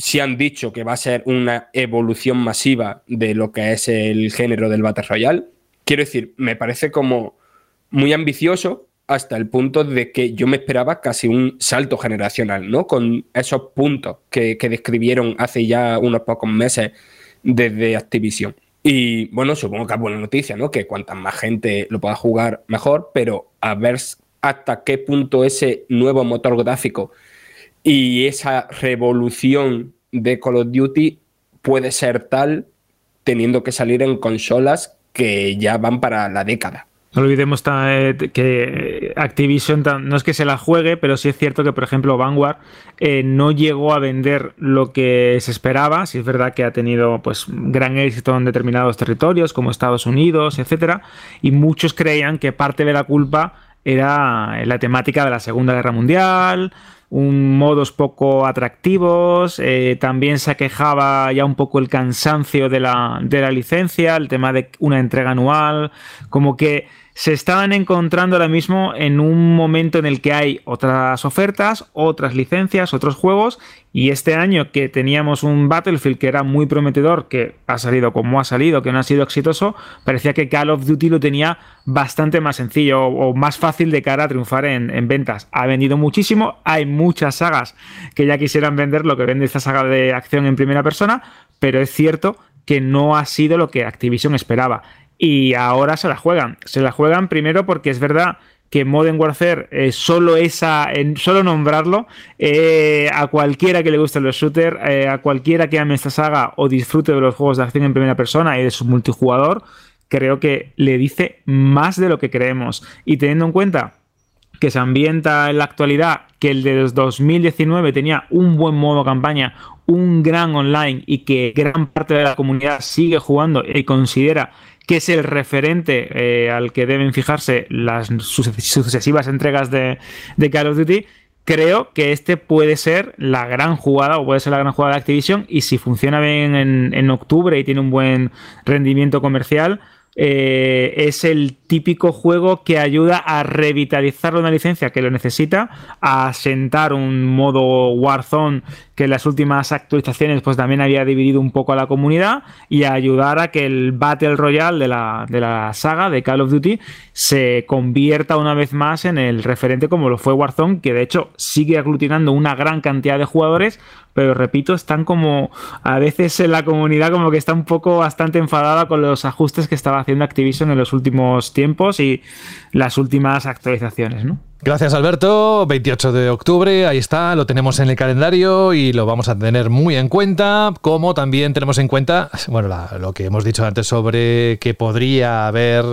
si han dicho que va a ser una evolución masiva de lo que es el género del Battle Royale. Quiero decir, me parece como muy ambicioso hasta el punto de que yo me esperaba casi un salto generacional, ¿no? Con esos puntos que, describieron hace ya unos pocos meses desde Activision. Y bueno, supongo que es buena noticia, ¿no? Que cuanta más gente lo pueda jugar, mejor, pero a ver hasta qué punto ese nuevo motor gráfico y esa revolución de Call of Duty puede ser tal teniendo que salir en consolas que ya van para la década. No olvidemos eh, que Activision no es que se la juegue, pero sí es cierto que, por ejemplo, Vanguard eh, no llegó a vender lo que se esperaba. Sí es verdad que ha tenido pues gran éxito en determinados territorios, como Estados Unidos, etcétera, y muchos creían que parte de la culpa era la temática de la Segunda Guerra Mundial, un modos poco atractivos, eh, también se quejaba ya un poco el cansancio de la, de la licencia, el tema de una entrega anual, como que se estaban encontrando ahora mismo en un momento en el que hay otras ofertas, otras licencias, otros juegos, y este año que teníamos un Battlefield que era muy prometedor, que ha salido como ha salido, que no ha sido exitoso, parecía que Call of Duty lo tenía bastante más sencillo o, más fácil de cara a triunfar en, en, ventas. Ha vendido muchísimo, hay muchas sagas que ya quisieran vender lo que vende esta saga de acción en primera persona, pero es cierto que no ha sido lo que Activision esperaba y ahora se la juegan. Se la juegan primero porque es verdad que Modern Warfare, eh, solo esa, en, solo nombrarlo, eh, a cualquiera que le guste los shooters, eh, a cualquiera que ame esta saga o disfrute de los juegos de acción en primera persona y de su multijugador, creo que le dice más de lo que creemos. Y teniendo en cuenta que se ambienta en la actualidad, que el de 2019 tenía un buen modo campaña, un gran online y que gran parte de la comunidad sigue jugando y considera que es el referente eh, al que deben fijarse las sucesivas entregas de, Call of Duty, creo que este puede ser la gran jugada o puede ser la gran jugada de Activision y si funciona bien en octubre y tiene un buen rendimiento comercial, eh, es el típico juego que ayuda a revitalizar una licencia que lo necesita, a sentar un modo Warzone que en las últimas actualizaciones pues también había dividido un poco a la comunidad y ayudar a que el Battle Royale de la, de la saga de Call of Duty se convierta una vez más en el referente como lo fue Warzone, que de hecho sigue aglutinando una gran cantidad de jugadores, pero repito, están como a veces en la comunidad como que está un poco bastante enfadada con los ajustes que estaba haciendo Activision en los últimos tiempos y las últimas actualizaciones, ¿no? Gracias Alberto, 28 de octubre, ahí está, lo tenemos en el calendario y lo vamos a tener muy en cuenta, como también tenemos en cuenta, bueno, lo que hemos dicho antes sobre que podría haber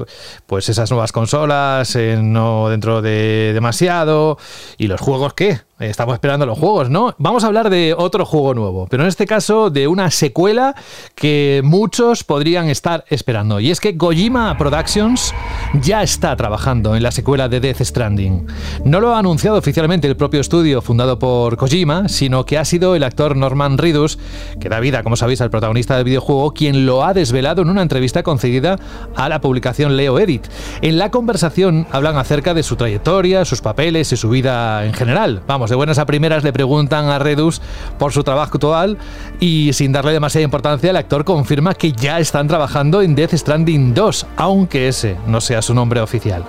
pues esas nuevas consolas no dentro de demasiado y los juegos que Estamos esperando los juegos, ¿no? Vamos a hablar de otro juego nuevo, pero en este caso de una secuela que muchos podrían estar esperando. Y es que Kojima Productions ya está trabajando en la secuela de Death Stranding. No lo ha anunciado oficialmente el propio estudio fundado por Kojima, sino que ha sido el actor Norman Reedus, que da vida, como sabéis, al protagonista del videojuego, quien lo ha desvelado en una entrevista concedida a la publicación Leo Edit. En la conversación hablan acerca de su trayectoria, sus papeles y su vida en general. Vamos, de buenas a primeras le preguntan a Redus por su trabajo actual y sin darle demasiada importancia, el actor confirma que ya están trabajando en Death Stranding 2, aunque ese no sea su nombre oficial.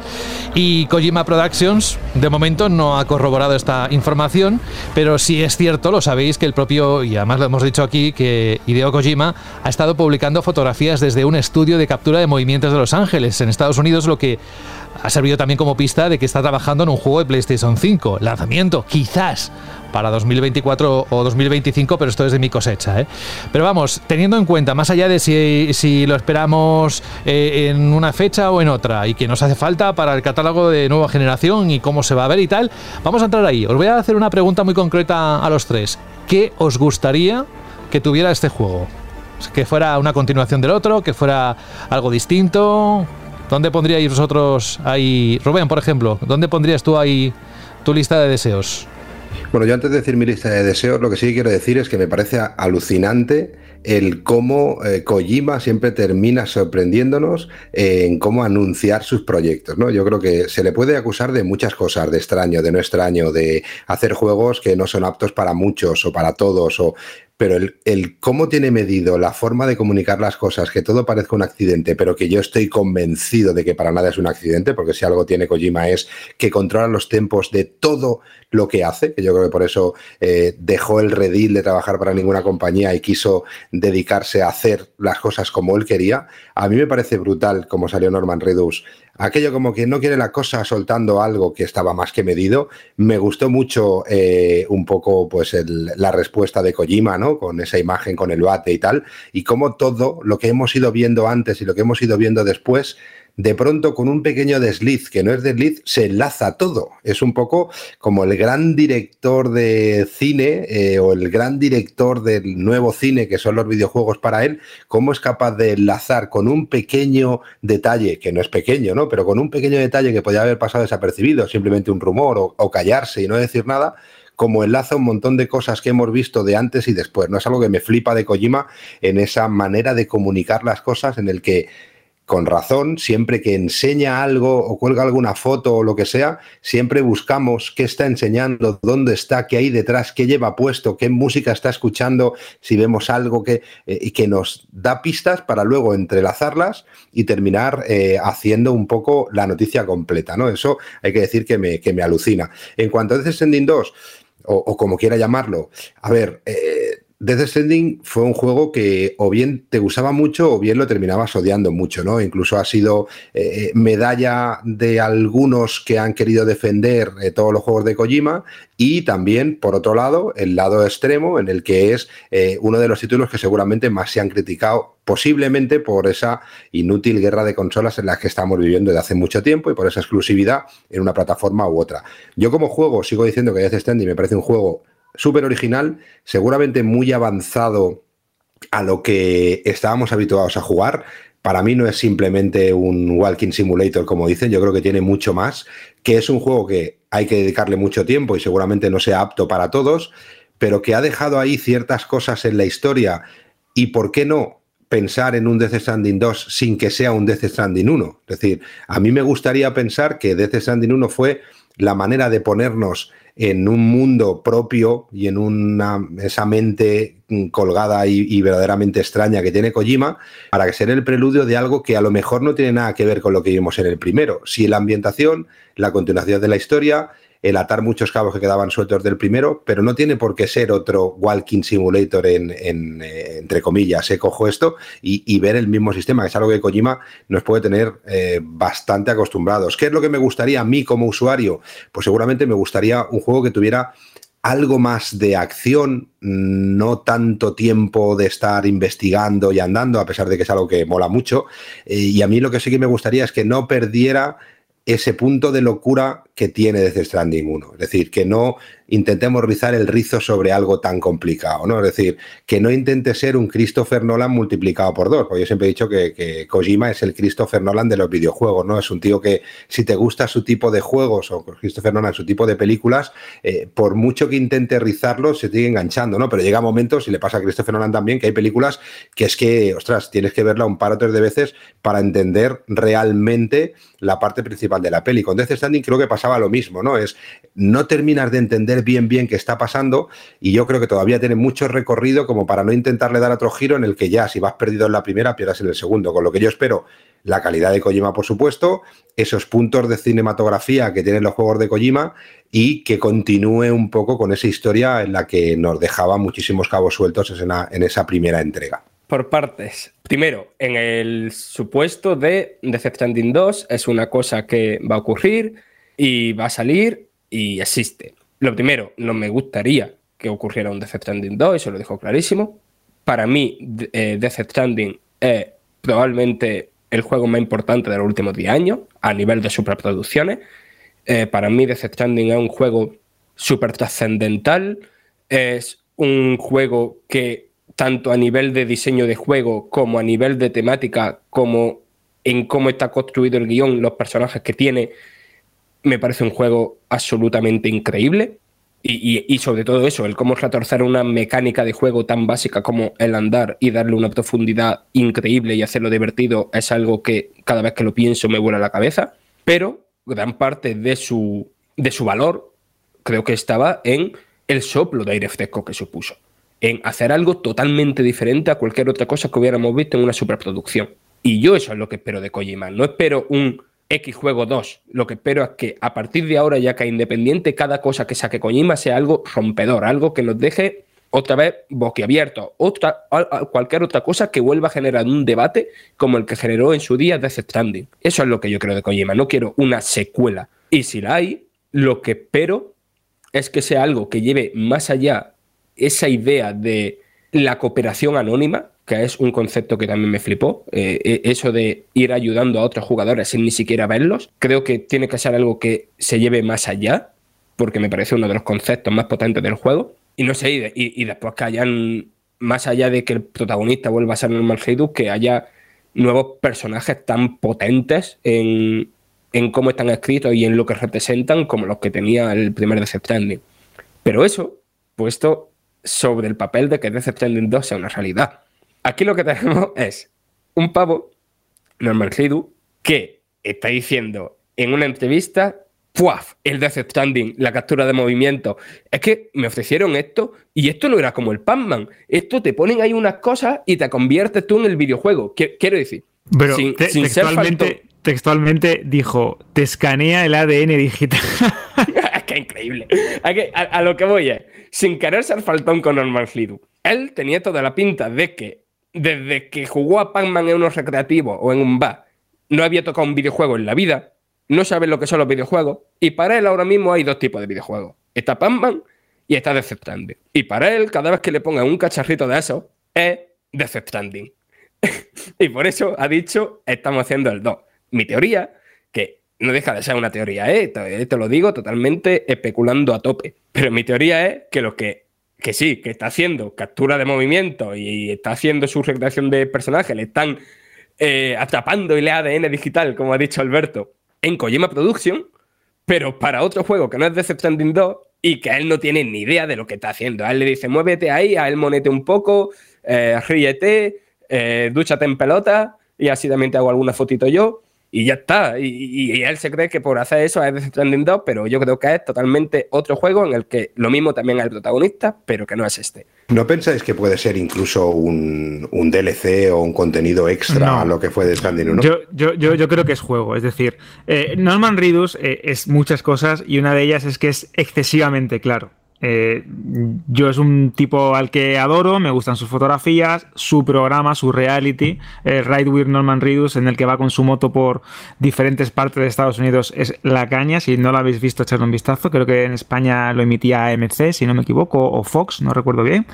Y Kojima Productions, de momento, no ha corroborado esta información, pero sí es cierto, lo sabéis, que el propio, y además lo hemos dicho aquí, que Hideo Kojima ha estado publicando fotografías desde un estudio de captura de movimientos de Los Ángeles, en Estados Unidos, lo que ha servido también como pista de que está trabajando en un juego de PlayStation 5. Lanzamiento, quizás para 2024 o 2025, pero esto es de mi cosecha. ¿eh? Pero vamos, teniendo en cuenta, más allá de si, lo esperamos eh, en una fecha o en otra y que nos hace falta para el catálogo de nueva generación y cómo se va a ver y tal, vamos a entrar ahí. Os voy a hacer una pregunta muy concreta a los tres. ¿Qué os gustaría que tuviera este juego? Que fuera una continuación del otro, que fuera algo distinto. ¿Dónde pondríais vosotros ahí, Rubén, por ejemplo, dónde pondrías tú ahí tu lista de deseos? Bueno, yo antes de decir mi lista de deseos, lo que sí quiero decir es que me parece alucinante el cómo eh, Kojima siempre termina sorprendiéndonos en cómo anunciar sus proyectos, ¿no? Yo creo que se le puede acusar de muchas cosas, de extraño, de no extraño, de hacer juegos que no son aptos para muchos o para todos, o pero el, cómo tiene medido la forma de comunicar las cosas, que todo parezca un accidente, pero que yo estoy convencido de que para nada es un accidente, porque si algo tiene Kojima es que controla los tempos de todo lo que hace, que yo creo que por eso eh, dejó el redil de trabajar para ninguna compañía y quiso dedicarse a hacer las cosas como él quería. A mí me parece brutal como salió Norman Reedus aquello como que no quiere la cosa soltando algo que estaba más que medido. Me gustó mucho eh, un poco pues la respuesta de Kojima, ¿no? Con esa imagen, con el bate y tal, y como todo lo que hemos ido viendo antes y lo que hemos ido viendo después de pronto con un pequeño desliz, que no es desliz, se enlaza todo. Es un poco como el gran director de cine eh, o el gran director del nuevo cine, que son los videojuegos para él, cómo es capaz de enlazar con un pequeño detalle, que no es pequeño, ¿no? Pero con un pequeño detalle que podía haber pasado desapercibido, simplemente un rumor o, o callarse y no decir nada, como enlaza un montón de cosas que hemos visto de antes y después. No es algo que me flipa de Kojima en esa manera de comunicar las cosas en el que con razón, siempre que enseña algo o cuelga alguna foto o lo que sea, siempre buscamos qué está enseñando, dónde está, qué hay detrás, qué lleva puesto, qué música está escuchando, si vemos algo que, eh, y que nos da pistas para luego entrelazarlas y terminar eh, haciendo un poco la noticia completa. ¿no? Eso hay que decir que me, que me alucina. En cuanto a Descending 2, o, como quiera llamarlo, a ver, eh, Death Stranding fue un juego que o bien te gustaba mucho o bien lo terminabas odiando mucho, ¿no? Incluso ha sido eh, medalla de algunos que han querido defender eh, todos los juegos de Kojima y también, por otro lado, el lado extremo en el que es eh, uno de los títulos que seguramente más se han criticado posiblemente por esa inútil guerra de consolas en la que estamos viviendo desde hace mucho tiempo y por esa exclusividad en una plataforma u otra. Yo como juego sigo diciendo que Death Stranding me parece un juego súper original, seguramente muy avanzado a lo que estábamos habituados a jugar. para mí no es simplemente un walking simulator, como dicen, yo creo que tiene mucho más, que es un juego que hay que dedicarle mucho tiempo y seguramente no sea apto para todos, pero que ha dejado ahí ciertas cosas en la historia y, ¿por qué no? pensar en un Death Stranding 2 sin que sea un Death Stranding 1. Es decir, a mí me gustaría pensar que Death Stranding 1 fue la manera de ponernos en un mundo propio y en una, esa mente colgada y, verdaderamente extraña que tiene Kojima, para que sea el preludio de algo que a lo mejor no tiene nada que ver con lo que vimos en el primero. Si la ambientación, la continuación de la historia, el atar muchos cabos que quedaban sueltos del primero, pero no tiene por qué ser otro Walking Simulator en, eh, entre comillas. Se cojo esto y, ver el mismo sistema, que es algo que Kojima nos puede tener eh, bastante acostumbrados. ¿Qué es lo que me gustaría a mí como usuario? Pues seguramente me gustaría un juego que tuviera algo más de acción, no tanto tiempo de estar investigando y andando, a pesar de que es algo que mola mucho. Eh, y a mí lo que sí que me gustaría es que no perdiera ese punto de locura que tiene Death Stranding 1. Es decir, que no intentemos rizar el rizo sobre algo tan complicado, ¿no? Es decir, que no intente ser un Christopher Nolan multiplicado por dos. Porque yo siempre he dicho que, Kojima es el Christopher Nolan de los videojuegos, ¿no? Es un tío que si te gusta su tipo de juegos o Christopher Nolan su tipo de películas, eh, por mucho que intente rizarlo, se sigue enganchando, ¿no? Pero llega momentos, y le pasa a Christopher Nolan también, que hay películas que es que, ostras, tienes que verla un par o tres de veces para entender realmente la parte principal de la peli. Con Death Stranding creo que pasaba lo mismo, ¿no? Es no terminas de entender bien bien qué está pasando y yo creo que todavía tiene mucho recorrido como para no intentarle dar otro giro en el que ya si vas perdido en la primera pierdas en el segundo, con lo que yo espero la calidad de Kojima por supuesto, esos puntos de cinematografía que tienen los juegos de Kojima y que continúe un poco con esa historia en la que nos dejaba muchísimos cabos sueltos en, esa primera entrega. Por partes. Primero, en el supuesto de Death Stranding 2 es una cosa que va a ocurrir y va a salir y existe. Lo primero, no me gustaría que ocurriera un Death Stranding 2, eso lo dejo clarísimo. Para mí, eh, Death Stranding es probablemente el juego más importante de los últimos 10 años a nivel de superproducciones. Eh, para mí, Death Stranding es un juego súper trascendental. Es un juego que, tanto a nivel de diseño de juego, como a nivel de temática, como en cómo está construido el guion, los personajes que tiene, me parece un juego absolutamente increíble. Y, sobre todo eso, el cómo retorcer una mecánica de juego tan básica como el andar y darle una profundidad increíble y hacerlo divertido es algo que cada vez que lo pienso me vuela la cabeza. Pero gran parte de su, de su valor creo que estaba en el soplo de aire fresco que supuso. En hacer algo totalmente diferente a cualquier otra cosa que hubiéramos visto en una superproducción. Y yo eso es lo que espero de Kojima. No espero un X juego 2. Lo que espero es que a partir de ahora, ya que independiente, cada cosa que saque Kojima sea algo rompedor, algo que nos deje otra vez boquiabierto, otra, cualquier otra cosa que vuelva a generar un debate como el que generó en su día Death Stranding. Eso es lo que yo creo de Kojima. No quiero una secuela. Y si la hay, lo que espero es que sea algo que lleve más allá esa idea de la cooperación anónima, que es un concepto que también me flipó, eh, eh, eso de ir ayudando a otros jugadores sin ni siquiera verlos, creo que tiene que ser algo que se lleve más allá, porque me parece uno de los conceptos más potentes del juego. Y no sé, y, después que hayan, más allá de que el protagonista vuelva a ser Normal Reedus, que haya nuevos personajes tan potentes en, en cómo están escritos y en lo que representan como los que tenía el primer Death. Pero eso, puesto sobre el papel de que Death Stranding 2 sea una realidad. Aquí lo que tenemos (laughs) es un pavo, Norman Hidu, que está diciendo en una entrevista, ¡puaf! El Death Stranding, la captura de movimiento. Es que me ofrecieron esto y esto no era como el Pac-Man. Esto te ponen ahí unas cosas y te conviertes tú en el videojuego. Quiero decir, pero textualmente, textualmente dijo, te escanea el ADN digital. (laughs) ¡Qué increíble! A, lo que voy es, sin querer ser faltón con Norman Hidu, él tenía toda la pinta de que desde que jugó a Pac-Man en unos recreativos o en un bar, no había tocado un videojuego en la vida, no sabe lo que son los videojuegos, y para él ahora mismo hay dos tipos de videojuegos. Está Pac-Man y está Death. Y para él, cada vez que le pongan un cacharrito de eso, es Death (laughs) y por eso ha dicho, estamos haciendo el 2. Mi teoría, que no deja de ser una teoría, ¿eh? te lo digo totalmente especulando a tope, pero mi teoría es que lo que que sí, que está haciendo captura de movimiento y está haciendo su recreación de personaje, le están eh, atrapando el ADN digital, como ha dicho Alberto, en Kojima Production, pero para otro juego que no es Death Stranding 2 y que él no tiene ni idea de lo que está haciendo. A él le dice, muévete ahí, a él monete un poco, eh, ríete, eh, dúchate en pelota y así también te hago alguna fotito yo y ya está. Y, él se cree que por hacer eso es Death Stranding 2, pero yo creo que es totalmente otro juego en el que lo mismo también hay el protagonista, pero que no es este. ¿No pensáis que puede ser incluso un, DLC o un contenido extra a lo que fue Death Stranding 1? Yo, yo, yo, yo, creo que es juego. Es decir, eh, Norman Reedus eh, es muchas cosas y una de ellas es que es excesivamente claro. Eh, yo es un tipo al que adoro, me gustan sus fotografías, su programa, su reality, eh, Ride with Norman Reedus, en el que va con su moto por diferentes partes de Estados Unidos, es la caña. Si no lo habéis visto, echadle un vistazo. Creo que en España lo emitía AMC, si no me equivoco, o Fox, no recuerdo bien.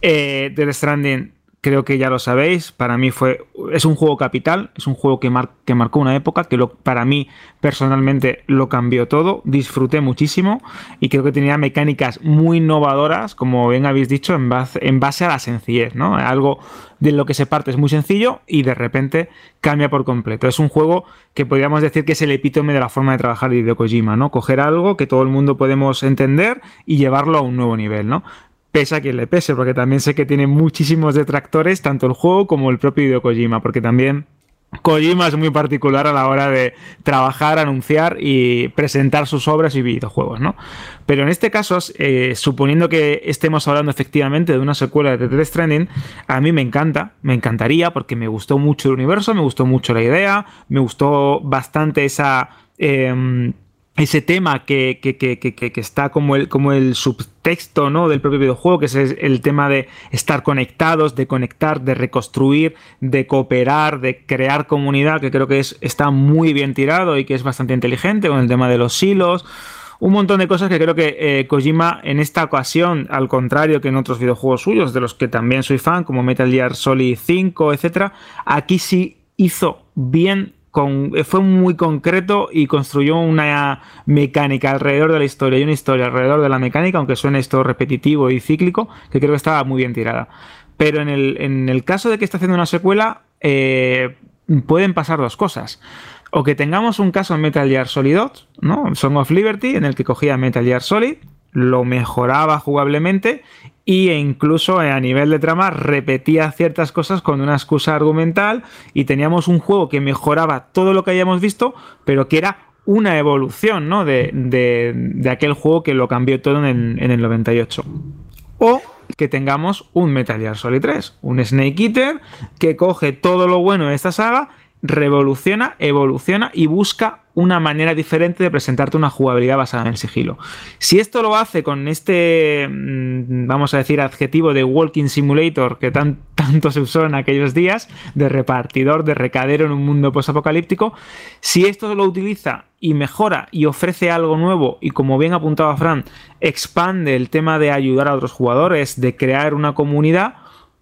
Eh, The Stranding creo que ya lo sabéis, para mí fue es un juego capital, es un juego que, que marcó una época, que lo, para mí personalmente lo cambió todo, disfruté muchísimo y creo que tenía mecánicas muy innovadoras, como bien habéis dicho, en base, en base a la sencillez, ¿no? Algo de lo que se parte es muy sencillo y de repente cambia por completo. Es un juego que podríamos decir que es el epítome de la forma de trabajar de Hideo Kojima, ¿no? Coger algo que todo el mundo podemos entender y llevarlo a un nuevo nivel, ¿no? Pese a quien le pese, porque también sé que tiene muchísimos detractores, tanto el juego como el propio Hideo Kojima, porque también Kojima es muy particular a la hora de trabajar, anunciar y presentar sus obras y videojuegos, ¿no? Pero en este caso, eh, suponiendo que estemos hablando efectivamente de una secuela de The Stranding, a mí me encanta, me encantaría, porque me gustó mucho el universo, me gustó mucho la idea, me gustó bastante esa... Em, ese tema que, está como el, como el subtexto ¿no? del propio videojuego, que es el tema de estar conectados, de conectar, de reconstruir, de cooperar, de crear comunidad, que creo que es, está muy bien tirado y que es bastante inteligente con el tema de los silos. Un montón de cosas que creo que eh, Kojima en esta ocasión, al contrario que en otros videojuegos suyos, de los que también soy fan, como Metal Gear Solid 5, etc., aquí sí hizo bien eh, fue muy concreto y construyó una mecánica alrededor de la historia y una historia alrededor de la mecánica, aunque suene esto repetitivo y cíclico, que creo que estaba muy bien tirada. Pero en el, caso de que esté haciendo una secuela, eh, pueden pasar dos cosas. O que tengamos un caso en Metal Gear Solid 2, ¿no? Song of Liberty, en el que cogía Metal Gear Solid, lo mejoraba jugablemente e incluso a nivel de trama repetía ciertas cosas con una excusa argumental y teníamos un juego que mejoraba todo lo que hayamos visto, pero que era una evolución ¿no? de, aquel juego que lo cambió todo en el, 98. O que tengamos un Metal Gear Solid 3, un Snake Eater que coge todo lo bueno de esta saga, revoluciona, evoluciona y busca una manera diferente de presentarte una jugabilidad basada en el sigilo. Si esto lo hace con este, mm, vamos a decir, adjetivo de Walking Simulator que tan, (laughs) tanto se usó en aquellos días, de repartidor, de recadero en un mundo posapocalíptico, si esto lo utiliza y mejora y ofrece algo nuevo y como bien apuntaba Fran, expande el tema de ayudar a otros jugadores, de crear una comunidad,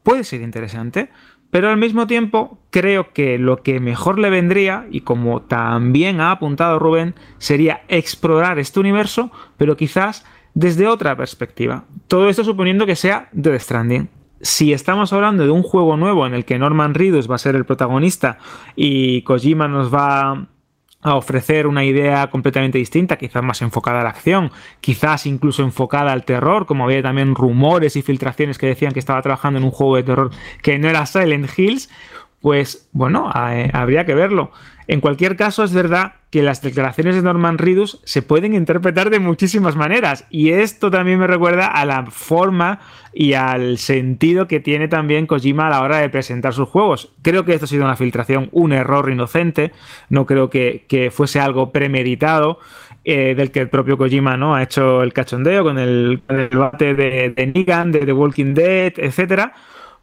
puede ser interesante. Pero al mismo tiempo creo que lo que mejor le vendría, y como también ha apuntado Rubén, sería explorar este universo, pero quizás desde otra perspectiva. Todo esto suponiendo que sea The Stranding. Si estamos hablando de un juego nuevo en el que Norman Reedus va a ser el protagonista y Kojima nos va a ofrecer una idea completamente distinta, quizás más enfocada a la acción, quizás incluso enfocada al terror, como había también rumores y filtraciones que decían que estaba trabajando en un juego de terror que no era Silent Hills, pues bueno, eh, habría que verlo. En cualquier caso, es verdad que las declaraciones de Norman Reedus se pueden interpretar de muchísimas maneras. Y esto también me recuerda a la forma y al sentido que tiene también Kojima a la hora de presentar sus juegos. Creo que esto ha sido una filtración, un error inocente. No creo que, fuese algo premeditado. Eh, del que el propio Kojima ¿no? ha hecho el cachondeo con el, debate de, de Negan, de The Walking Dead, etcétera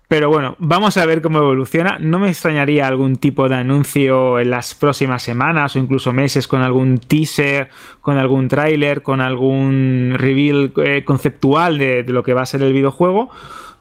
pero bueno, vamos a ver cómo evoluciona. No me extrañaría algún tipo de anuncio en las próximas semanas o incluso meses con algún teaser, con algún tráiler, con algún reveal eh, conceptual de, lo que va a ser el videojuego.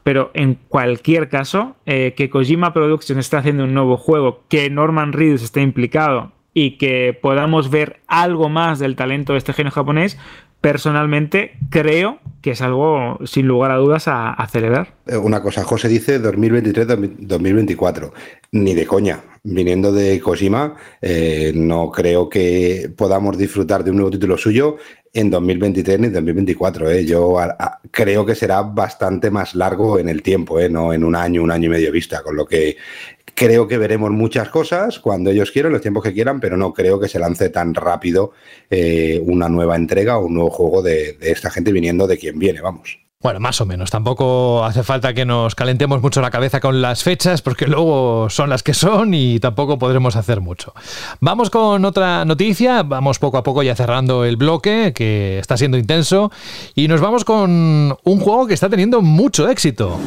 Pero en cualquier caso, eh, que Kojima Productions esté haciendo un nuevo juego, que Norman Reedus esté implicado y que podamos ver algo más del talento de este genio japonés, personalmente creo que es algo sin lugar a dudas a, celebrar. Eh, una cosa, José dice 2023-2024. Ni de coña. Viniendo de Kojima, eh, no creo que podamos disfrutar de un nuevo título suyo en 2023 ni 2024. ¿eh? Yo creo que será bastante más largo en el tiempo, no en un año, un año y medio vista, con lo que creo que veremos muchas cosas cuando ellos quieran, los tiempos que quieran, pero no creo que se lance tan rápido eh, una nueva entrega o un nuevo juego de, de esta gente viniendo de quien viene, vamos. Bueno, más o menos. Tampoco hace falta que nos calentemos mucho la cabeza con las fechas, porque luego son las que son y tampoco podremos hacer mucho. Vamos con otra noticia, vamos poco a poco ya cerrando el bloque, que está siendo intenso, y nos vamos con un juego que está teniendo mucho éxito.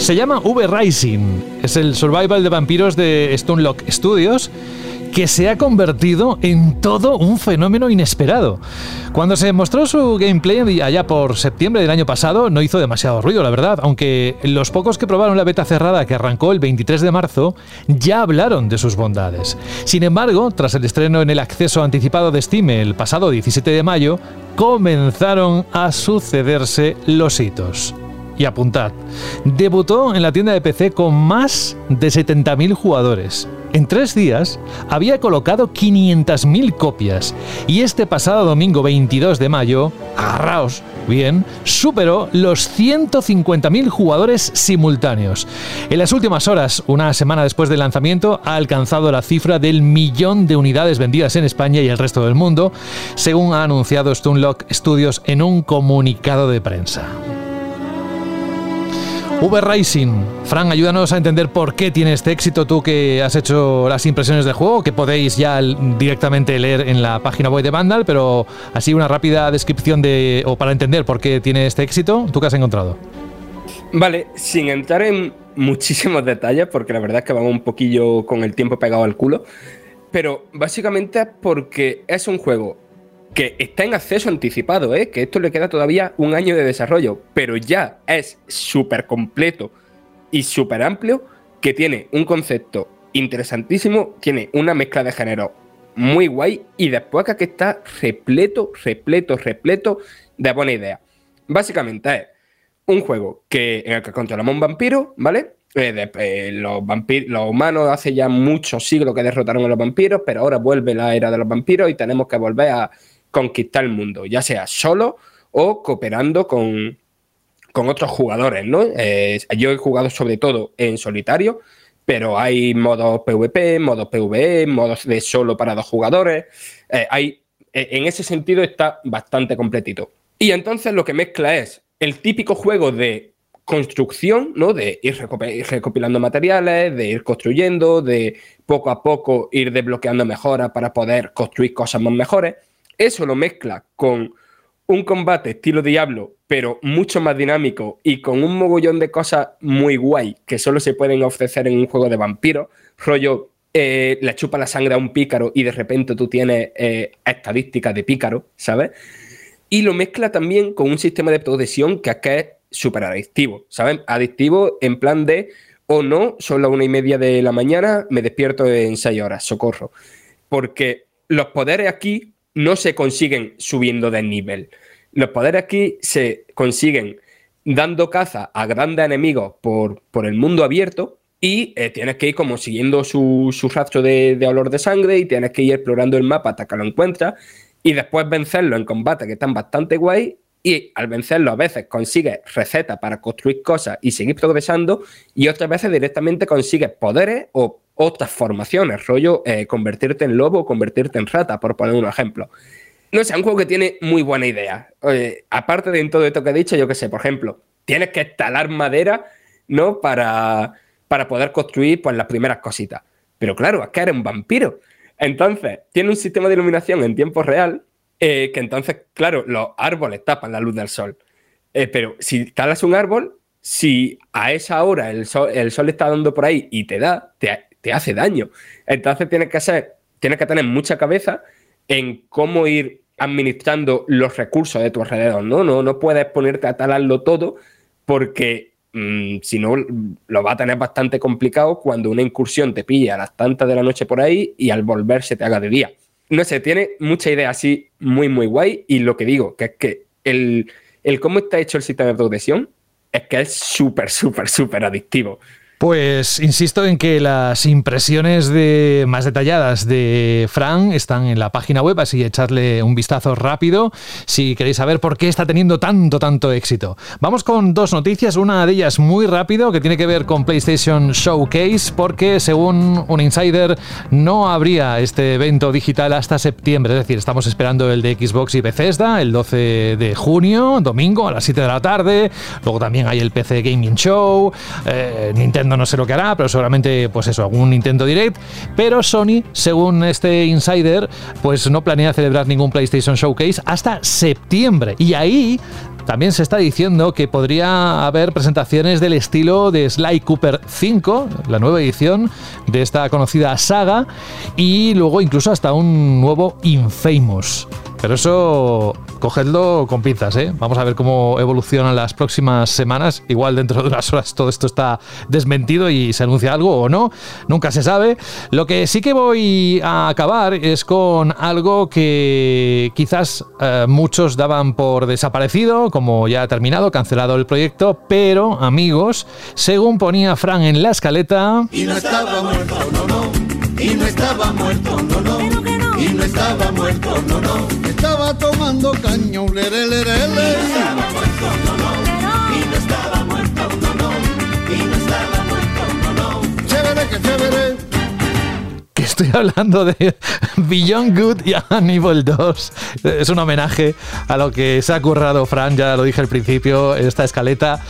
Se llama V Rising, es el survival de vampiros de Stone Studios que se ha convertido en todo un fenómeno inesperado. Cuando se mostró su gameplay allá por septiembre del año pasado, no hizo demasiado ruido, la verdad, aunque los pocos que probaron la beta cerrada que arrancó el 23 de marzo ya hablaron de sus bondades. Sin embargo, tras el estreno en el acceso anticipado de Steam el pasado 17 de mayo, comenzaron a sucederse los hitos y apuntad, debutó en la tienda de PC con más de 70.000 jugadores. En tres días había colocado 500.000 copias y este pasado domingo 22 de mayo, agarraos bien, superó los 150.000 jugadores simultáneos. En las últimas horas, una semana después del lanzamiento, ha alcanzado la cifra del millón de unidades vendidas en España y el resto del mundo, según ha anunciado Stunlock Studios en un comunicado de prensa. Uber Racing. Fran, ayúdanos a entender por qué tiene este éxito tú que has hecho las impresiones del juego, que podéis ya directamente leer en la página web de Vandal, pero así una rápida descripción de, o para entender por qué tiene este éxito, ¿tú qué has encontrado? Vale, sin entrar en muchísimos detalles, porque la verdad es que vamos un poquillo con el tiempo pegado al culo, pero básicamente porque es un juego que está en acceso anticipado, ¿eh? que esto le queda todavía un año de desarrollo, pero ya es súper completo y súper amplio, que tiene un concepto interesantísimo, tiene una mezcla de género muy guay y después que está repleto, repleto, repleto de buena idea. Básicamente es un juego que, en el que controlamos un vampiro, ¿vale? Eh, eh, los, los humanos hace ya muchos siglos que derrotaron a los vampiros, pero ahora vuelve la era de los vampiros y tenemos que volver a conquistar el mundo, ya sea solo o cooperando con, otros jugadores, ¿no? Eh, yo he jugado sobre todo en solitario, pero hay modos PvP, modos PvE, modos de solo para dos jugadores. Eh, hay, e, en ese sentido está bastante completito. Y entonces lo que mezcla es el típico juego de construcción, ¿no? De ir recopilando materiales, de ir construyendo, de poco a poco ir desbloqueando mejoras para poder construir cosas más mejores eso lo mezcla con un combate estilo Diablo, pero mucho más dinámico y con un mogollón de cosas muy guay que solo se pueden ofrecer en un juego de vampiros, rollo eh, le chupa la sangre a un pícaro y de repente tú tienes eh, estadísticas de pícaro, ¿sabes? Y lo mezcla también con un sistema de progresión que es súper adictivo, ¿sabes? Adictivo en plan de, o no, son las una y media de la mañana, me despierto en seis horas, socorro. Porque los poderes aquí no se consiguen subiendo de nivel. Los poderes aquí se consiguen dando caza a grandes enemigos por, por el mundo abierto y eh, tienes que ir como siguiendo su, rastro de, olor de sangre y tienes que ir explorando el mapa hasta que lo encuentras y después vencerlo en combate que están bastante guay y al vencerlo a veces consigues recetas para construir cosas y seguir progresando y otras veces directamente consigues poderes o otras formaciones, rollo eh, convertirte en lobo o convertirte en rata, por poner un ejemplo. No sé, un juego que tiene muy buena idea. aparte de todo esto que he dicho, yo qué sé, por ejemplo, tienes que instalar madera, ¿no? Para, para poder construir pues, las primeras cositas. Pero claro, es que eres un vampiro. Entonces, tiene un sistema de iluminación en tiempo real eh, que entonces, claro, los árboles tapan la luz del sol. Eh, pero si instalas un árbol, si a esa hora el sol, el sol está dando por ahí y te da, te, te hace daño. Entonces tienes que ser, tienes que tener mucha cabeza en cómo ir administrando los recursos de tu alrededor, ¿no? No, no puedes ponerte a talarlo todo porque mm, si no lo va a tener bastante complicado cuando una incursión te pilla a las tantas de la noche por ahí y al volver se te haga de día. no sé, tiene mucha idea así muy, muy guay. Y lo que digo, que es que el, cómo está hecho el sistema de progresión es que es súper, súper, súper adictivo. Pues insisto en que las impresiones más detalladas de Fran están en la página web, así echarle un vistazo rápido si queréis saber por qué está teniendo tanto, tanto éxito. Vamos con dos noticias, una de ellas muy rápido que tiene que ver con PlayStation Showcase, porque según un insider no habría este evento digital hasta septiembre, es decir, estamos esperando el de Xbox y Bethesda el 12 de junio, domingo a las 7 de la tarde, luego también hay el PC Gaming Show, eh, Nintendo no sé lo que hará, pero seguramente, pues eso, algún Nintendo Direct. Pero Sony, según este insider, pues no planea celebrar ningún PlayStation Showcase hasta septiembre. Y ahí también se está diciendo que podría haber presentaciones del estilo de Sly Cooper 5, la nueva edición de esta conocida saga, y luego incluso hasta un nuevo Infamous. Pero eso cogedlo con pinzas, ¿eh? Vamos a ver cómo evolucionan las próximas semanas. Igual dentro de unas horas todo esto está desmentido y se anuncia algo o no. Nunca se sabe. Lo que sí que voy a acabar es con algo que quizás eh, muchos daban por desaparecido, como ya ha terminado, cancelado el proyecto, pero amigos, según ponía Fran en la escaleta... Y no estaba muerto. Y no estaba muerto. Y no estaba muerto, no, no. Estaba tomando caño, lere, lere, lere. Y no estaba muerto, no, no. Y no estaba muerto, no, no. Y no estaba muerto, no, no. Chévere, que chévere. que estoy hablando de (laughs) Beyond Good y Evil 2. Es un homenaje a lo que se ha currado Fran, ya lo dije al principio, esta escaleta.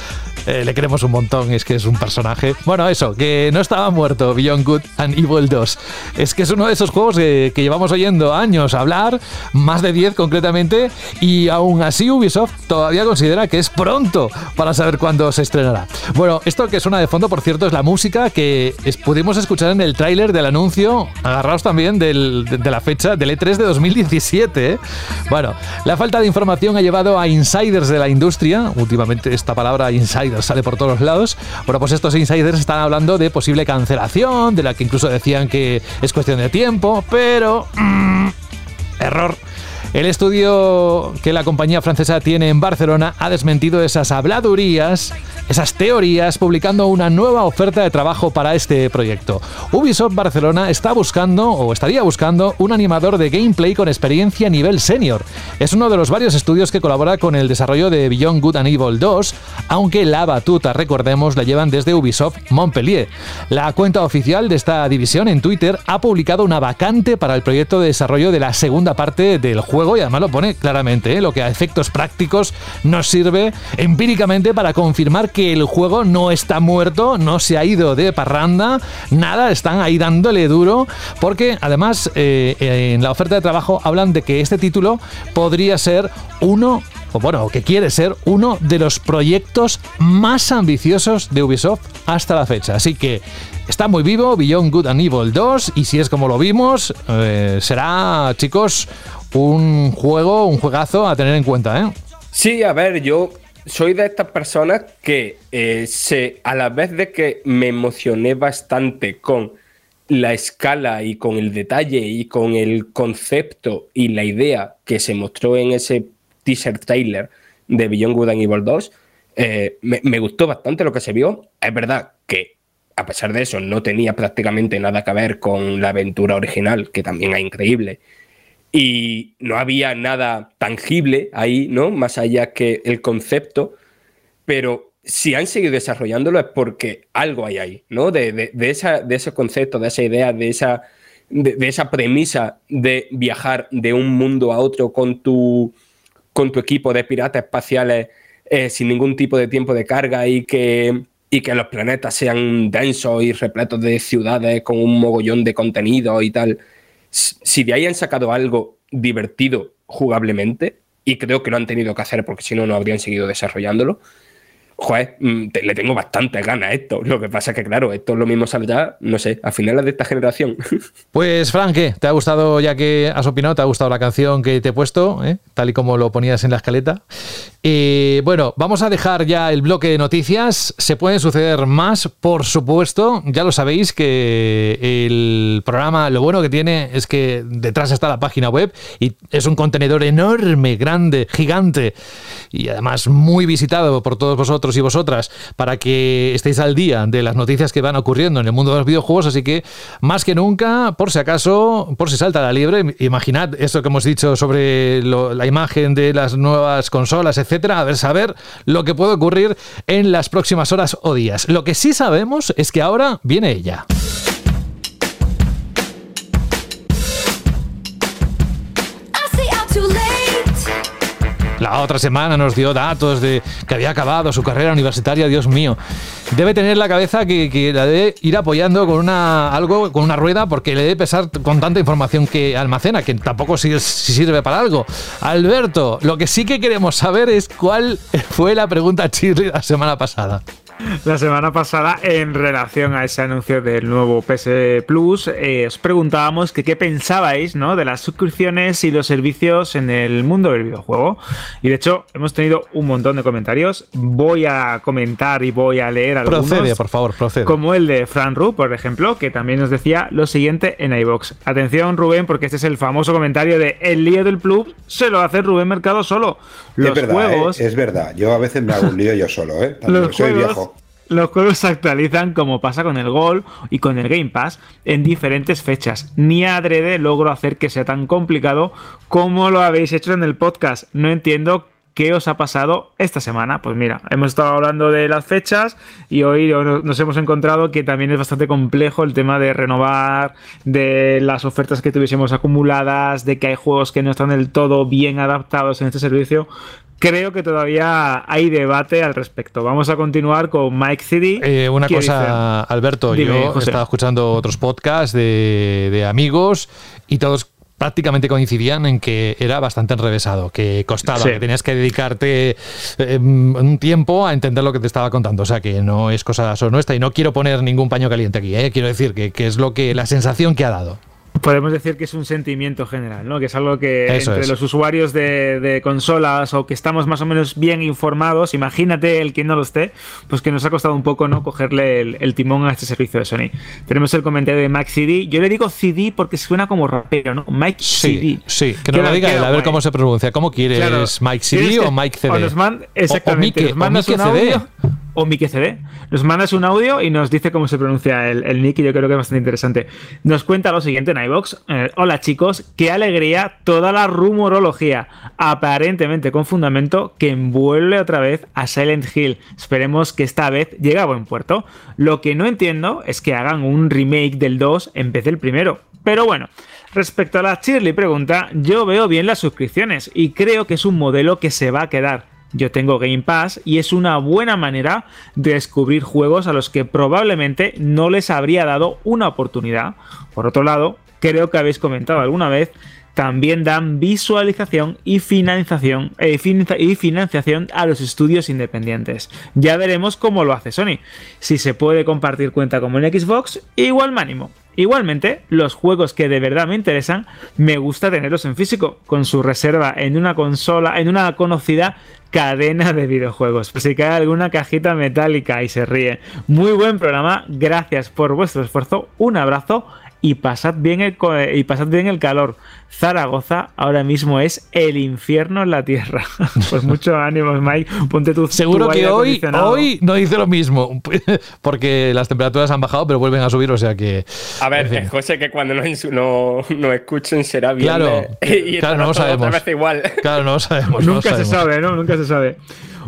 Eh, le queremos un montón, es que es un personaje. Bueno, eso, que no estaba muerto Beyond Good and Evil 2. Es que es uno de esos juegos que, que llevamos oyendo años hablar, más de 10 concretamente, y aún así Ubisoft todavía considera que es pronto para saber cuándo se estrenará. Bueno, esto que suena de fondo, por cierto, es la música que pudimos escuchar en el tráiler del anuncio, agarrados también de la fecha del E3 de 2017. ¿eh? Bueno, la falta de información ha llevado a insiders de la industria, últimamente esta palabra insider sale por todos lados, bueno, pues estos insiders están hablando de posible cancelación, de la que incluso decían que es cuestión de tiempo, pero... mm, error. El estudio que la compañía francesa tiene en Barcelona ha desmentido esas habladurías, esas teorías, publicando una nueva oferta de trabajo para este proyecto. Ubisoft Barcelona está buscando, o estaría buscando, un animador de gameplay con experiencia a nivel senior. Es uno de los varios estudios que colabora con el desarrollo de Beyond Good and Evil 2, aunque la batuta, recordemos, la llevan desde Ubisoft Montpellier. La cuenta oficial de esta división en Twitter ha publicado una vacante para el proyecto de desarrollo de la segunda parte del juego y además lo pone claramente, ¿eh? lo que a efectos prácticos nos sirve empíricamente para confirmar que el juego no está muerto, no se ha ido de parranda, nada, están ahí dándole duro, porque además eh, en la oferta de trabajo hablan de que este título podría ser uno o bueno, que quiere ser uno de los proyectos más ambiciosos de Ubisoft hasta la fecha. Así que está muy vivo Beyond Good and Evil 2 y si es como lo vimos, eh, será, chicos, un juego, un juegazo a tener en cuenta, ¿eh? Sí, a ver, yo soy de estas personas que eh, se, a la vez de que me emocioné bastante con la escala y con el detalle y con el concepto y la idea que se mostró en ese teaser trailer de Beyond Good and Evil 2, eh, me, me gustó bastante lo que se vio. Es verdad que a pesar de eso no tenía prácticamente nada que ver con la aventura original, que también es increíble y no había nada tangible ahí, ¿no? Más allá que el concepto, pero si han seguido desarrollándolo es porque algo hay ahí, ¿no? De, de- esa, de ese concepto, de esa idea, de esa, de, de esa premisa de viajar de un mundo a otro con tu, con tu equipo de piratas espaciales eh, sin ningún tipo de tiempo de carga y que, y que los planetas sean densos y repletos de ciudades con un mogollón de contenido y tal. Si de ahí han sacado algo divertido jugablemente, y creo que lo han tenido que hacer porque si no, no habrían seguido desarrollándolo, joder, mm, le tengo bastante ganas a esto. Lo que pasa es que, claro, esto es lo mismo saldrá, no sé, a finales de esta generación. (laughs) Pues, Frank, ¿te ha gustado, ya que has opinado, te ha gustado la canción que te he puesto, eh? tal y como lo ponías en la escaleta? Y bueno, vamos a dejar ya el bloque de noticias. Se pueden suceder más, por supuesto. Ya lo sabéis que el programa, lo bueno que tiene es que detrás está la página web y es un contenedor enorme, grande, gigante y además muy visitado por todos vosotros y vosotras para que estéis al día de las noticias que van ocurriendo en el mundo de los videojuegos. Así que más que nunca, por si acaso, por si salta la liebre, imaginad esto que hemos dicho sobre la imagen de las nuevas consolas, etc etcétera, a ver saber lo que puede ocurrir en las próximas horas o días. Lo que sí sabemos es que ahora viene ella. La otra semana nos dio datos de que había acabado su carrera universitaria, Dios mío. Debe tener la cabeza que, la debe ir apoyando con una algo, con una rueda, porque le debe pesar con tanta información que almacena, que tampoco si, sirve para algo. Alberto, lo que sí que queremos saber es cuál fue la pregunta chirri la semana pasada. La semana pasada, en relación a ese anuncio del nuevo PS Plus, eh, os preguntábamos que qué pensabais ¿no? de las suscripciones y los servicios en el mundo del videojuego. Y de hecho, hemos tenido un montón de comentarios. Voy a comentar y voy a leer algunos. Procede, por favor, procede. Como el de Fran Ru, por ejemplo, que también nos decía lo siguiente en iBox. Atención, Rubén, porque este es el famoso comentario de El lío del club se lo hace Rubén Mercado solo. Los es verdad, juegos. ¿eh? Es verdad, yo a veces me hago un lío yo solo, ¿eh? los soy viejo los juegos se actualizan como pasa con el Gol y con el Game Pass en diferentes fechas. Ni adrede logro hacer que sea tan complicado como lo habéis hecho en el podcast. No entiendo ¿Qué os ha pasado esta semana? Pues mira, hemos estado hablando de las fechas y hoy nos hemos encontrado que también es bastante complejo el tema de renovar, de las ofertas que tuviésemos acumuladas, de que hay juegos que no están del todo bien adaptados en este servicio creo que todavía hay debate al respecto. Vamos a continuar con Mike CD. Eh, una cosa, Alberto, yo he estado escuchando otros podcasts de, amigos y todos prácticamente coincidían en que era bastante enrevesado, que costaba, que tenías que dedicarte em, un tiempo a entender lo que te estaba contando. O sea, que no es cosa solo nuestra y no quiero poner ningún paño caliente aquí, ¿eh? quiero decir que, que es lo que la sensación que ha dado. Podemos decir que es un sentimiento general, ¿no? Que es algo que entre los usuarios de, consolas o que estamos más o menos bien informados, imagínate el que no lo esté, pues que nos ha costado un poco, ¿no? Cogerle el, timón a este servicio de Sony. Tenemos el comentario de Mike CD. Yo le digo CD porque suena como rapero, ¿no? Mike CD. Sí, que no lo diga él, a ver cómo se pronuncia. ¿Cómo quieres? ¿Mike CD o Mike CD? O nos exactamente. O, Mike, o Mike CD. Nos mandas un audio y nos dice cómo se pronuncia el, nick y yo creo que es bastante interesante. Nos cuenta lo siguiente en iVox. Eh, Hola chicos, qué alegría toda la rumorología, aparentemente con fundamento, que envuelve otra vez a Silent Hill. Esperemos que esta vez llegue a buen puerto. Lo que no entiendo es que hagan un remake del 2 en vez del primero. Pero bueno, respecto a la Shirley pregunta, yo veo bien las suscripciones y creo que es un modelo que se va a quedar. Yo tengo Game Pass y es una buena manera de descubrir juegos a los que probablemente no les habría dado una oportunidad. Por otro lado, creo que habéis comentado alguna vez, también dan visualización y financiación, eh, financiación a los estudios independientes. Ya veremos cómo lo hace Sony. Si se puede compartir cuenta como en Xbox, igual me. Igualmente, los juegos que de verdad me interesan, me gusta tenerlos en físico, con su reserva en una consola, en una conocida cadena de videojuegos. Pues si cae alguna cajita metálica y se ríe. Muy buen programa, gracias por vuestro esfuerzo, un abrazo y pasad bien el, y pasad bien el calor. Zaragoza ahora mismo es el infierno en la tierra. (laughs) pues mucho ánimo, Mike. Ponte tu Seguro que hoy, hoy no dice lo mismo, (laughs) porque las temperaturas han bajado, pero vuelven a subir, o sea que. A ver, José, que cuando nos, no, no escuchen será bien. Claro, (laughs) y claro, no lo sabemos. igual. Claro, no lo sabemos. Nunca se sabe, ¿no? Nunca se sabe.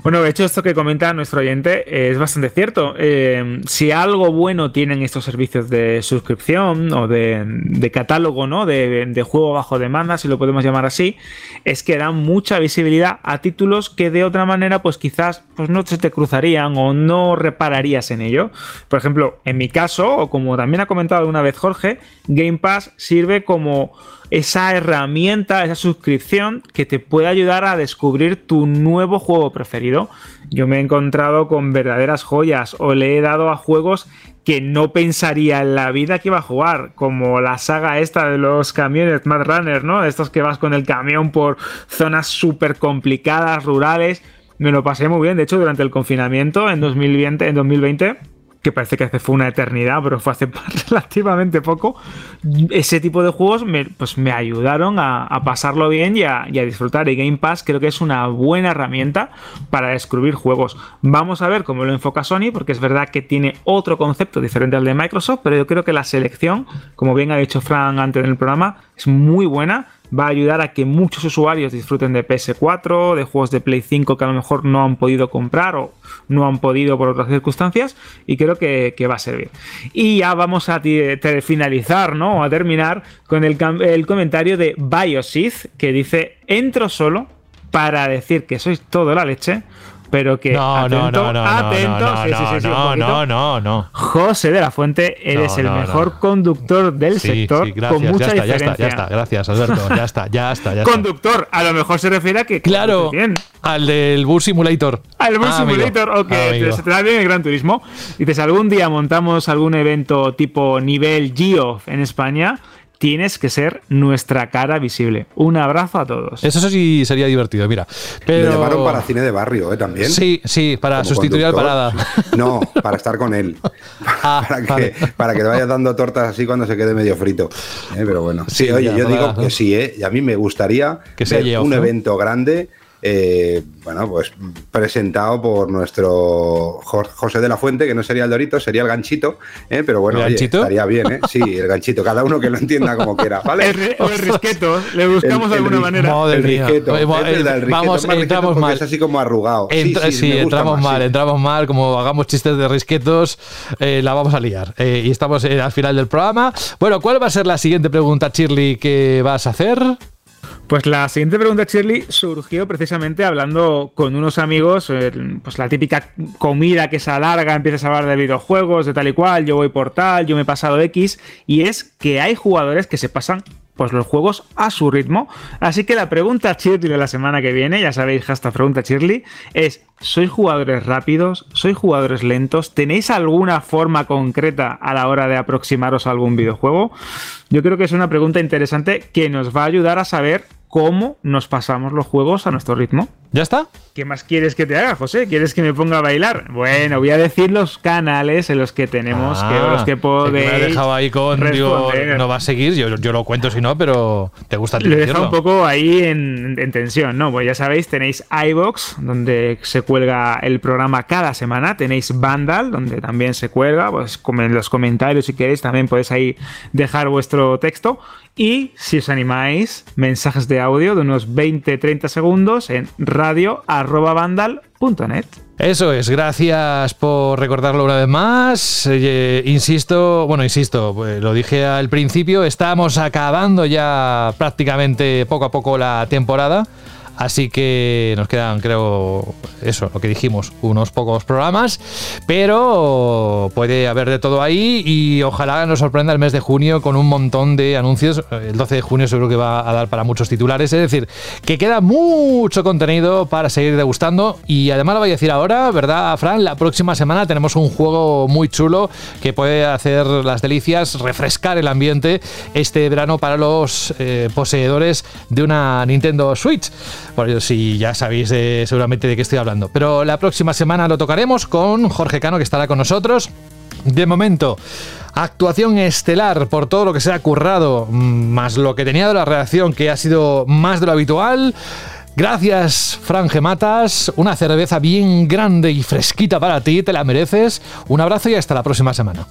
Bueno, de hecho, esto que comenta nuestro oyente es bastante cierto. Eh, si algo bueno tienen estos servicios de suscripción o de, catálogo, ¿no? De, juego bajo demanda, si lo podemos llamar así, es que dan mucha visibilidad a títulos que de otra manera, pues quizás pues no se te cruzarían o no repararías en ello. Por ejemplo, en mi caso, o como también ha comentado alguna vez Jorge, Game Pass sirve como esa herramienta, esa suscripción que te puede ayudar a descubrir tu nuevo juego preferido yo me he encontrado con verdaderas joyas o le he dado a juegos que no pensaría en la vida que iba a jugar, como la saga esta de los camiones Mad Runner, ¿no? Estos que vas con el camión por zonas súper complicadas, rurales. Me lo pasé muy bien, de hecho, durante el confinamiento en 2020, en 2020 que parece que hace fue una eternidad, pero fue hace (laughs) relativamente poco, ese tipo de juegos me, pues me ayudaron a, pasarlo bien y a, disfrutar. Y Game Pass creo que es una buena herramienta para descubrir juegos. Vamos a ver cómo lo enfoca Sony, porque es verdad que tiene otro concepto diferente al de Microsoft, pero yo creo que la selección, como bien ha dicho Fran antes en el programa, es muy buena va a ayudar a que muchos usuarios disfruten de PS4, de juegos de Play 5 que a lo mejor no han podido comprar o no han podido por otras circunstancias y creo que, va a servir. Y ya vamos a finalizar, ¿no? a terminar con el, comentario de Biosith que dice, entro solo para decir que sois todo la leche pero que no, atento, no, no, no, atento, sí, sí, sí, no, no, no, no, José de la Fuente, eres el mejor conductor del sector con mucha ya está, diferencia. Ya está, ya está, gracias Alberto, ya está, ya está, ya está. Conductor, a lo mejor se refiere a que (laughs) claro, bien. al del Bus Simulator. Al Bus ah, Simulator, ok, ah, se te da bien el Gran Turismo. Dices, algún día montamos algún evento tipo nivel Geoff en España tienes que ser nuestra cara visible. Un abrazo a todos. Eso sí sería divertido, mira. Pero... Me llamaron para cine de barrio, ¿eh? También. Sí, sí, para sustituir al parada. (laughs) No, para estar con él. (laughs) Ah, para, que, para que te vayas dando tortas así cuando se quede medio frito. ¿eh? Pero bueno. Sí, oye, yo digo que sí, ¿eh? Y a mí me gustaría que sea un evento grande eh, bueno, pues presentado por nuestro José de la Fuente, que no sería el Dorito, sería el ganchito, ¿eh? pero bueno, estaría bien, ¿eh? Sí, el ganchito, cada uno que lo entienda como quiera, ¿vale? (laughs) El, o el risqueto, le buscamos de alguna manera. el risqueto, vamos, entramos mal. Es así como arrugado. sí, entramos mal, entramos mal, como hagamos chistes de risquetos, la vamos a liar. y estamos al final del programa. Bueno, ¿cuál va a ser la siguiente pregunta, Shirley, que vas a hacer? Pues la siguiente pregunta, Shirley, surgió precisamente hablando con unos amigos, eh, pues la típica comida que se alarga, empiezas a hablar de videojuegos, de tal y cual, yo voy por tal, yo me he pasado X, y es que hay jugadores que se pasan pues los juegos a su ritmo. Así que la pregunta Shirley de la semana que viene, ya sabéis, esta pregunta Shirley, es, ¿sois jugadores rápidos? ¿Sois jugadores lentos? ¿Tenéis alguna forma concreta a la hora de aproximaros a algún videojuego? Yo creo que es una pregunta interesante que nos va a ayudar a saber cómo nos pasamos los juegos a nuestro ritmo. ¿Ya está? ¿Qué más quieres que te haga, José? ¿Quieres que me ponga a bailar? Bueno, voy a decir los canales en los que tenemos, que ah, los que podéis. me ha dejado ahí con. no va a seguir, yo, lo cuento si no, pero te gusta Lo he dejado un poco ahí en, tensión, ¿no? Pues ya sabéis, tenéis iBox, donde se cuelga el programa cada semana. Tenéis Vandal, donde también se cuelga. Pues en los comentarios, si queréis, también podéis ahí dejar vuestro texto. Y si os animáis, mensajes de audio de unos 20-30 segundos en radio.vandal.net. Eso es, gracias por recordarlo una vez más. Eh, insisto, bueno, insisto, pues lo dije al principio, estamos acabando ya prácticamente poco a poco la temporada. Así que nos quedan, creo, eso, lo que dijimos, unos pocos programas, pero puede haber de todo ahí y ojalá nos sorprenda el mes de junio con un montón de anuncios. El 12 de junio seguro que va a dar para muchos titulares, es decir, que queda mucho contenido para seguir degustando y además lo voy a decir ahora, ¿verdad, Fran? La próxima semana tenemos un juego muy chulo que puede hacer las delicias, refrescar el ambiente este verano para los eh, poseedores de una Nintendo Switch. Bueno, si ya sabéis seguramente de qué estoy hablando. Pero la próxima semana lo tocaremos con Jorge Cano, que estará con nosotros. De momento, actuación estelar por todo lo que se ha currado, más lo que tenía de la reacción, que ha sido más de lo habitual. Gracias, Fran Gematas. Una cerveza bien grande y fresquita para ti, te la mereces. Un abrazo y hasta la próxima semana.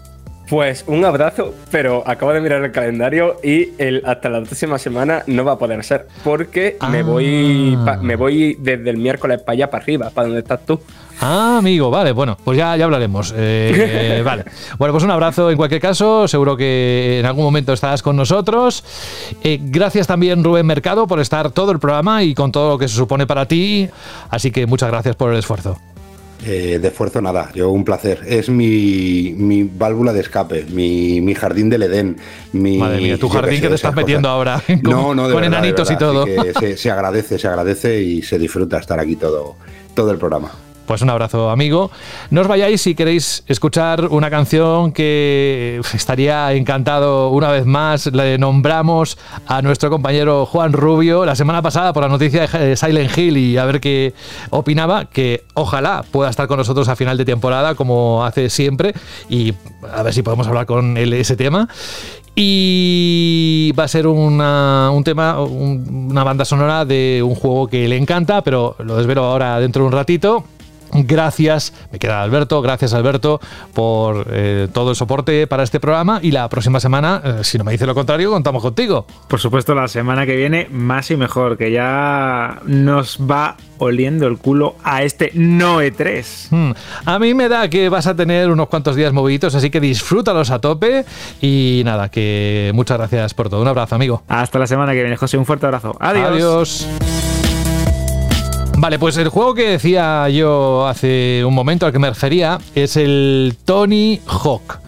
Pues un abrazo, pero acabo de mirar el calendario y el, hasta la próxima semana no va a poder ser, porque me, ah. voy, me voy desde el miércoles para allá, para arriba, para donde estás tú. Ah, amigo, vale, bueno, pues ya, ya hablaremos. Eh, (laughs) vale. Bueno, pues un abrazo en cualquier caso, seguro que en algún momento estarás con nosotros. Eh, gracias también, Rubén Mercado, por estar todo el programa y con todo lo que se supone para ti. Así que muchas gracias por el esfuerzo. Eh, de esfuerzo nada, yo un placer. Es mi, mi válvula de escape, mi, mi jardín del Edén. Mi, Madre mía, tu jardín sé, que te estás metiendo ahora. (laughs) Con, No, no, de con verdad, de enanitos y verdad. todo. Así que se, se agradece, se agradece y se disfruta estar aquí todo, todo el programa. Pues un abrazo, amigo. No os vayáis si queréis escuchar una canción que estaría encantado una vez más. Le nombramos a nuestro compañero Juan Rubio la semana pasada por la noticia de Silent Hill y a ver qué opinaba. Que ojalá pueda estar con nosotros a final de temporada, como hace siempre, y a ver si podemos hablar con él ese tema. Y va a ser una, un tema, un- una banda sonora de un juego que le encanta, pero lo desvelo ahora dentro de un ratito. Gracias, me queda Alberto, gracias Alberto por eh, todo el soporte para este programa y la próxima semana, eh, si no me dice lo contrario, contamos contigo. Por supuesto, la semana que viene más y mejor, que ya nos va oliendo el culo a este Noe 3. Hmm, A mí me da que vas a tener unos cuantos días moviditos, así que disfrútalos a tope y nada, que muchas gracias por todo. Un abrazo, amigo. Hasta la semana que viene, José. Un fuerte abrazo. Adiós. Adiós. Vale, pues el juego que decía yo hace un momento al que me refería es el Tony Hawk.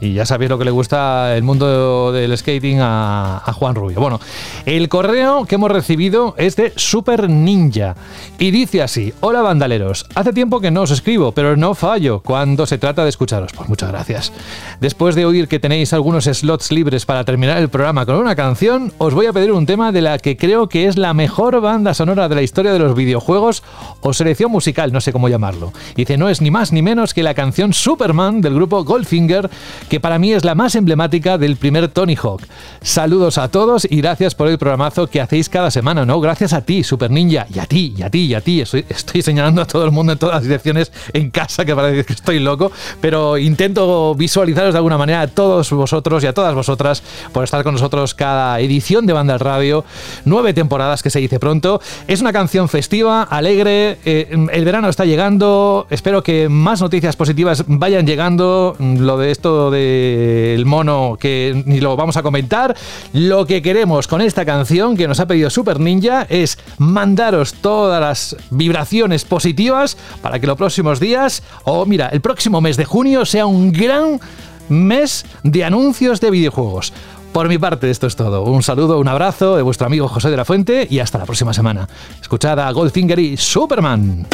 Y ya sabéis lo que le gusta el mundo del skating a, Juan Rubio. Bueno, el correo que hemos recibido es de Super Ninja y dice así: Hola bandaleros, hace tiempo que no os escribo, pero no fallo cuando se trata de escucharos. Pues muchas gracias. Después de oír que tenéis algunos slots libres para terminar el programa con una canción, os voy a pedir un tema de la que creo que es la mejor banda sonora de la historia de los videojuegos o selección musical, no sé cómo llamarlo. Dice, no es ni más ni menos que la canción Superman del grupo Goldfinger, que para mí es la más emblemática del primer Tony Hawk. Saludos a todos y gracias por el programazo que hacéis cada semana, ¿no? Gracias a ti, Super Ninja, y a ti, y a ti, y a ti. Estoy, estoy señalando a todo el mundo en todas las direcciones en casa, que parece que estoy loco, pero intento visualizaros de alguna manera a todos vosotros y a todas vosotras por estar con nosotros cada edición de Banda al Radio. Nueve temporadas que se dice pronto. Es una canción festiva, alegre. eh, el verano está llegando. Espero que más noticias positivas vayan llegando. Lo de esto del mono que ni lo vamos a comentar. Lo que queremos con esta canción que nos ha pedido Super Ninja es mandaros todas las vibraciones positivas para que los próximos días, o mira, el próximo mes de junio sea un gran mes de anuncios de videojuegos. Por mi parte, esto es todo. Un saludo, un abrazo de vuestro amigo José de la Fuente y hasta la próxima semana. Escuchad a Goldfinger y Superman.